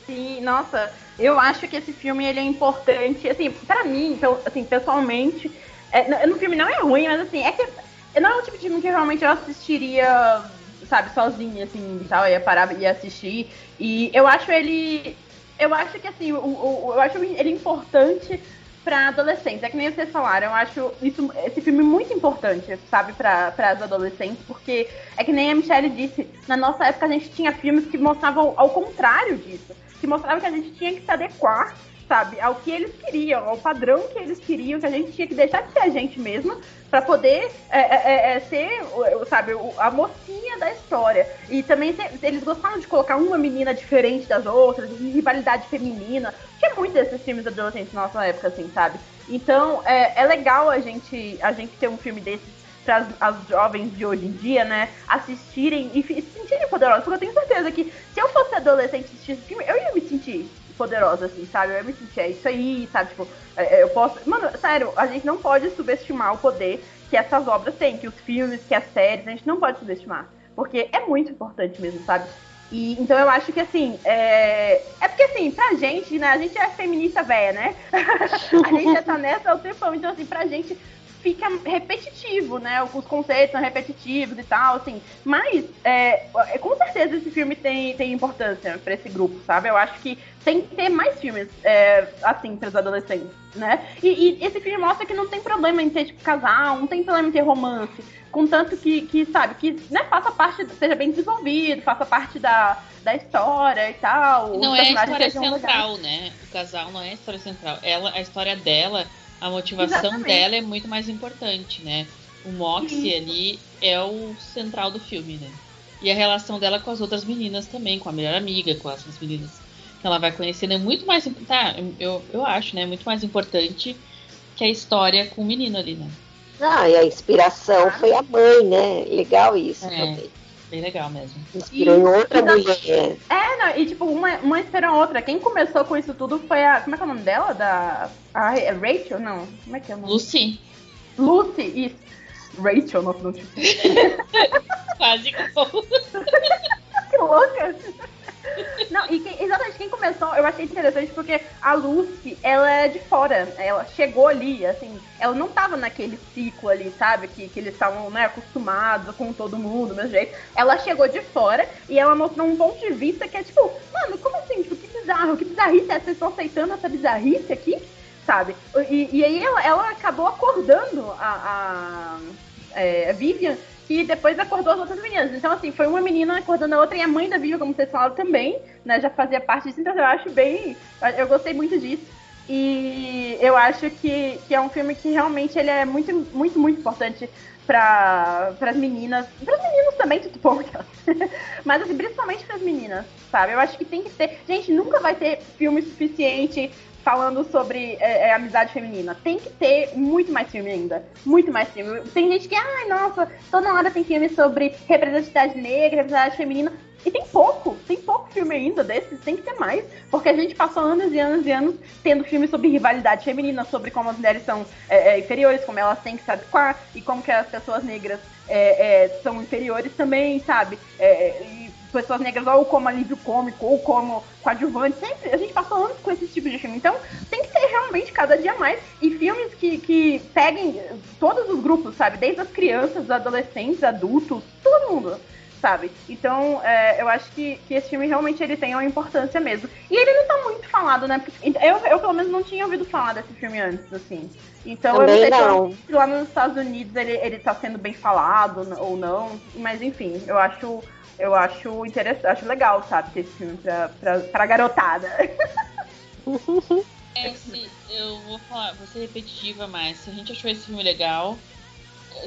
Sim, nossa, eu acho que esse filme ele é importante, assim, pra mim, então, assim, pessoalmente, é, no, filme não é ruim, mas assim, é que não é o tipo de filme que realmente eu assistiria, sabe, sozinha, assim, tal, eu ia parar e assistir, e eu acho ele, eu acho que assim, o, o- eu acho ele importante pra adolescentes, é que nem vocês falaram, eu acho isso, esse filme muito importante, sabe, pra, as adolescentes, porque é que nem a Michelle disse, na nossa época a gente tinha filmes que mostravam ao contrário disso, que mostravam que a gente tinha que se adequar, sabe, ao que eles queriam, ao padrão que eles queriam, que a gente tinha que deixar de ser a gente mesma pra poder é, é, é, ser, o- sabe, a mocinha da história. E também eles gostavam de colocar uma menina diferente das outras, de rivalidade feminina. Tinha muito desses filmes adolescentes na nossa época, assim, sabe? Então é, é legal a gente, a gente ter um filme desses para as, jovens de hoje em dia, né, assistirem e se sentirem poderosas. Porque eu tenho certeza que se eu fosse adolescente assistir esse filme, eu ia me sentir poderosa, assim, sabe? Eu me sentir, é isso aí, sabe? Tipo, é, é, eu posso. Mano, sério, a gente não pode subestimar o poder que essas obras têm, que os filmes, que as séries, a gente não pode subestimar. Porque é muito importante mesmo, sabe? E, então eu acho que assim, é... é porque assim, pra gente, né, a gente é feminista velha, né? a gente já tá nessa há um tempão, então assim, pra gente fica repetitivo, né? Os conceitos são repetitivos e tal, assim. Mas, é, é, com certeza esse filme tem, tem importância pra esse grupo, sabe? Eu acho que tem que ter mais filmes é, assim pros adolescentes, né? E, e esse filme mostra que não tem problema em ter, tipo, casal, não tem problema em ter romance. Contanto que, que sabe, que né, faça parte, seja bem desenvolvido, faça parte da, da história e tal. os Não é a história central, né? O casal não é a história central. Ela, a história dela, a motivação Exatamente. dela é muito mais importante, né? O Moxie ali é o central do filme, né? E a relação dela com as outras meninas também, com a melhor amiga, com as outras meninas que ela vai conhecendo, é muito mais. Tá, eu, eu acho, né? Muito mais importante que a história com o menino ali, né? Ah, e a inspiração foi a mãe, né? Legal isso É. também. Bem legal mesmo. Inspirou em outra Exato. mulher. É, não, e tipo, uma, uma espera a outra. Quem começou com isso tudo foi a. Como é que é o nome dela? Da. A é Rachel? Não. Como é que é o nome? Lucy, Lucy, isso. Rachel, nossa, não tipo. quase que louca! Não, e quem- exatamente quem começou, eu achei interessante porque a Lucy, ela é de fora. Ela chegou ali, assim, ela não tava naquele ciclo ali, sabe? Que, que eles estavam, né, acostumados com todo mundo, do mesmo jeito. Ela chegou de fora e ela mostrou um ponto de vista que é tipo, mano, como assim? Tipo, que bizarro, que bizarrice é? Vocês estão aceitando essa bizarrice aqui? Sabe? E, e aí ela, ela acabou acordando a, a, é, a Vivian que depois acordou as outras meninas. Então, assim, foi uma menina acordando a outra e a mãe da Vivian, como vocês falaram também, né, já fazia parte disso. Então, eu acho bem. Eu gostei muito disso. E eu acho que, que é um filme que realmente ele é muito, muito, muito importante para as meninas. Para os meninos também, tudo bom. Mas, assim, principalmente para as meninas, sabe? Eu acho que tem que ter. Gente, nunca vai ter filme suficiente falando sobre é, é, amizade feminina. Tem que ter muito mais filme ainda. Muito mais filme. Tem gente que, ai, nossa, toda hora tem filme sobre representatividade negra, representatividade feminina. E tem pouco, tem pouco filme ainda desses, tem que ter mais. Porque a gente passou anos e anos e anos tendo filmes sobre rivalidade feminina, sobre como as mulheres são é, é, inferiores, como elas têm que se adequar, e como que as pessoas negras é, é, são inferiores também, sabe? E pessoas negras ou como alívio cômico, ou como coadjuvante, sempre. A gente passou anos com esse tipo de filme. Então, tem que ter realmente cada dia mais. E filmes que, que peguem todos os grupos, sabe? Desde as crianças, adolescentes, adultos, todo mundo sabe? Então, é, eu acho que, que esse filme realmente ele tem uma importância mesmo. E ele não tá muito falado, né? Porque eu, eu pelo menos não tinha ouvido falar desse filme antes, assim. Então Também eu não sei não. se lá nos Estados Unidos ele, ele tá sendo bem falado ou não. Mas enfim, eu acho. Eu acho interessante, acho legal, sabe, ter esse filme pra, pra, pra garotada. Esse, eu vou falar, vou ser repetitiva, mas se a gente achou esse filme legal,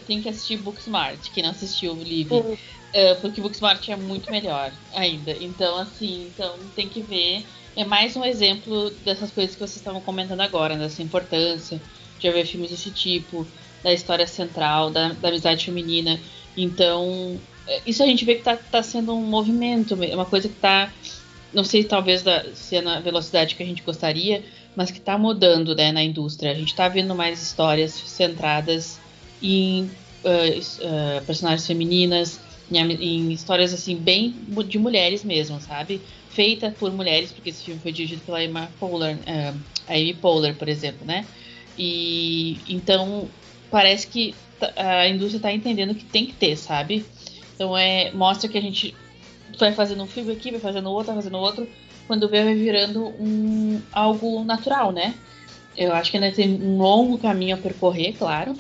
tem que assistir Booksmart, quem não assistiu o Live. Uhum. É, porque Booksmart é muito melhor ainda. Então, assim, então tem que ver. É mais um exemplo dessas coisas que vocês estavam comentando agora, dessa importância de haver filmes desse tipo, da história central, da, da amizade feminina. Então, isso a gente vê que tá, tá sendo um movimento, é uma coisa que tá. Não sei talvez da, se é na velocidade que a gente gostaria, mas que tá mudando né, na indústria. A gente tá vendo mais histórias centradas em uh, uh, personagens femininas, em, em, histórias assim bem de mulheres mesmo, sabe? Feita por mulheres, porque esse filme foi dirigido pela Emma Poehler, uh, a Amy Poehler, por exemplo, né? E então parece que a indústria está entendendo que tem que ter, sabe? Então é mostra que a gente vai fazendo um filme aqui, vai fazendo outro, vai fazendo outro, quando vê vai virando um algo natural, né? Eu acho que ainda tem um longo caminho a percorrer, claro,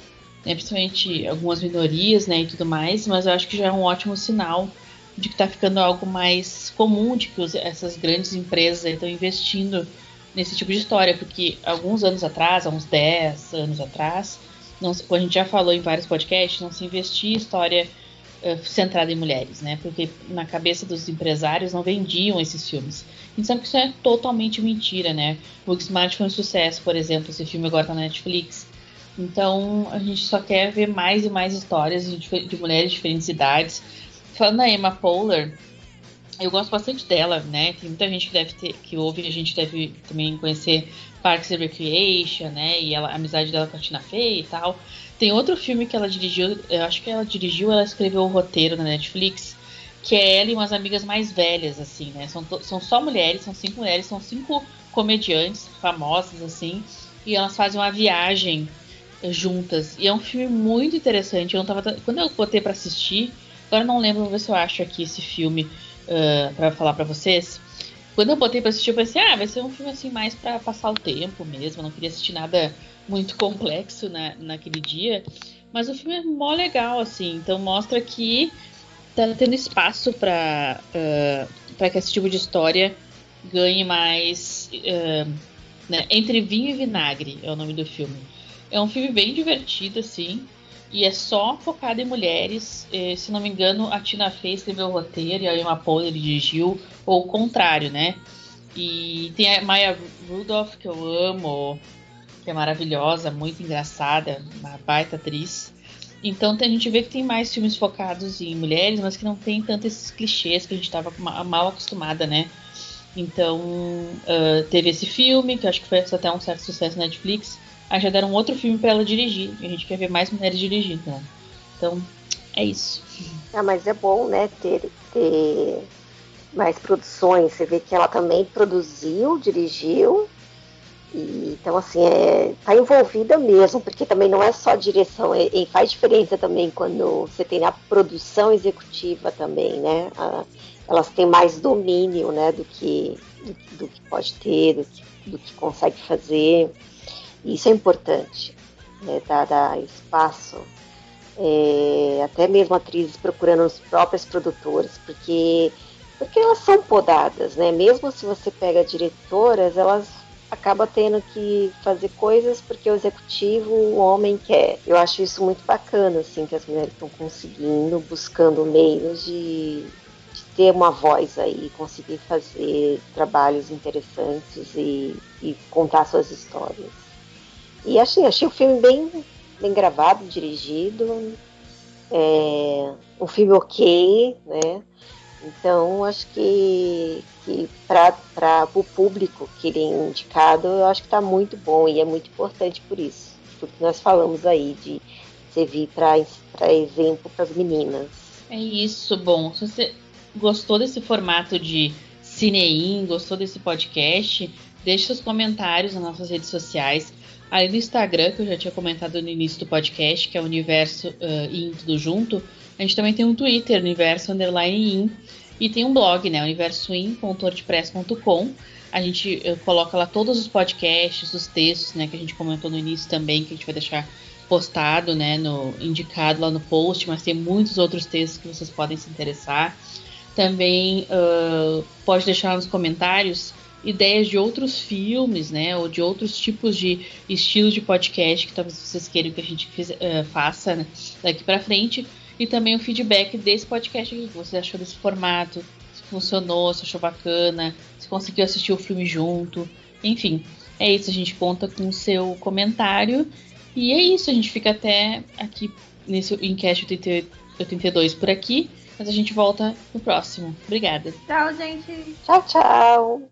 né, principalmente algumas minorias, né, e tudo mais, mas eu acho que já é um ótimo sinal de que está ficando algo mais comum, de que os, essas grandes empresas estão investindo nesse tipo de história, porque alguns anos atrás, há uns 10 anos atrás, não, a gente já falou em vários podcasts, não se investia em história centrada em mulheres, né, porque na cabeça dos empresários não vendiam esses filmes. A gente sabe que isso é totalmente mentira, né? O Smart foi um sucesso, por exemplo, esse filme agora tá na Netflix. Então a gente só quer ver mais e mais histórias de, de mulheres de diferentes idades. Falando da Emma Poehler, eu gosto bastante dela, né? Tem muita gente que deve ter, que ouve, a gente deve também conhecer Parks and Recreation, né? E ela, a amizade dela com a Tina Fey e tal. Tem outro filme que ela dirigiu, eu acho que ela dirigiu, ela escreveu o roteiro na Netflix, que é ela e umas amigas mais velhas, assim, né? São, são só mulheres, são cinco mulheres, são cinco comediantes famosas, assim, e elas fazem uma viagem juntas. E é um filme muito interessante. Eu não tava, quando eu botei para assistir, agora não lembro, vou ver se eu acho aqui esse filme uh, para falar para vocês. Quando eu botei para assistir, eu pensei, ah, vai ser um filme assim mais para passar o tempo mesmo. Eu não queria assistir nada muito complexo na, naquele dia. Mas o filme é mó legal, assim. Então mostra que tá tendo espaço para uh, para que esse tipo de história ganhe mais. Uh, né? Entre vinho e vinagre é o nome do filme. É um filme bem divertido, assim. E é só focado em mulheres. Se não me engano, a Tina Fey escreveu o roteiro e a Emma Poehler dirigiu, ou o contrário, né? E tem a Maya Rudolph, que eu amo, que é maravilhosa, muito engraçada, uma baita atriz. Então a gente vê que tem mais filmes focados em mulheres, mas que não tem tanto esses clichês que a gente estava mal acostumada, né? Então uh, teve esse filme, que acho que foi até um certo sucesso na Netflix. Aí já deram outro filme para ela dirigir. A gente quer ver mais mulheres dirigindo, né? Então, é isso. Ah, mas é bom, né, ter, ter mais produções. Você vê que ela também produziu, dirigiu. E, então, assim, é, tá envolvida mesmo, porque também não é só direção, é, faz diferença também quando você tem a produção executiva também, né? A, elas têm mais domínio, né, do que, do, do que pode ter, do que, do que consegue fazer. Isso é importante, né, dar, dar espaço, é, até mesmo atrizes procurando os próprios produtores, porque, porque elas são podadas, né? Mesmo se você pega diretoras, elas acabam tendo que fazer coisas porque o executivo, o homem quer. Eu acho isso muito bacana, assim, que as mulheres estão conseguindo, buscando meios de, de ter uma voz aí, conseguir fazer trabalhos interessantes e, e contar suas histórias. E achei, achei o filme bem, bem gravado, dirigido. É, um filme ok, né? Então, acho que, que para o público que ele é indicado, eu acho que está muito bom e é muito importante por isso. Tudo que nós falamos aí de servir para exemplo para as meninas. É isso, bom. Se você gostou desse formato de Cineim, gostou desse podcast, deixe seus comentários nas nossas redes sociais. Além do Instagram, que eu já tinha comentado no início do podcast, que é o Universo uh, In Tudo Junto, a gente também tem um Twitter, Universo Underline In, e tem um blog, né, universoin.wordpress.com. A gente uh, coloca lá todos os podcasts, os textos, né, que a gente comentou no início também, que a gente vai deixar postado, né, no, indicado lá no post, mas tem muitos outros textos que vocês podem se interessar. Também uh, pode deixar nos comentários ideias de outros filmes, né, ou de outros tipos de estilos de podcast que talvez vocês queiram que a gente uh, faça né, daqui para frente, e também o feedback desse podcast aqui, que você achou desse formato, se funcionou, se achou bacana, se conseguiu assistir o filme junto, enfim. É isso, a gente conta com o seu comentário. E é isso, a gente fica até aqui nesse enquete 82 por aqui, mas a gente volta no próximo. Obrigada. Tchau, gente. Tchau, tchau.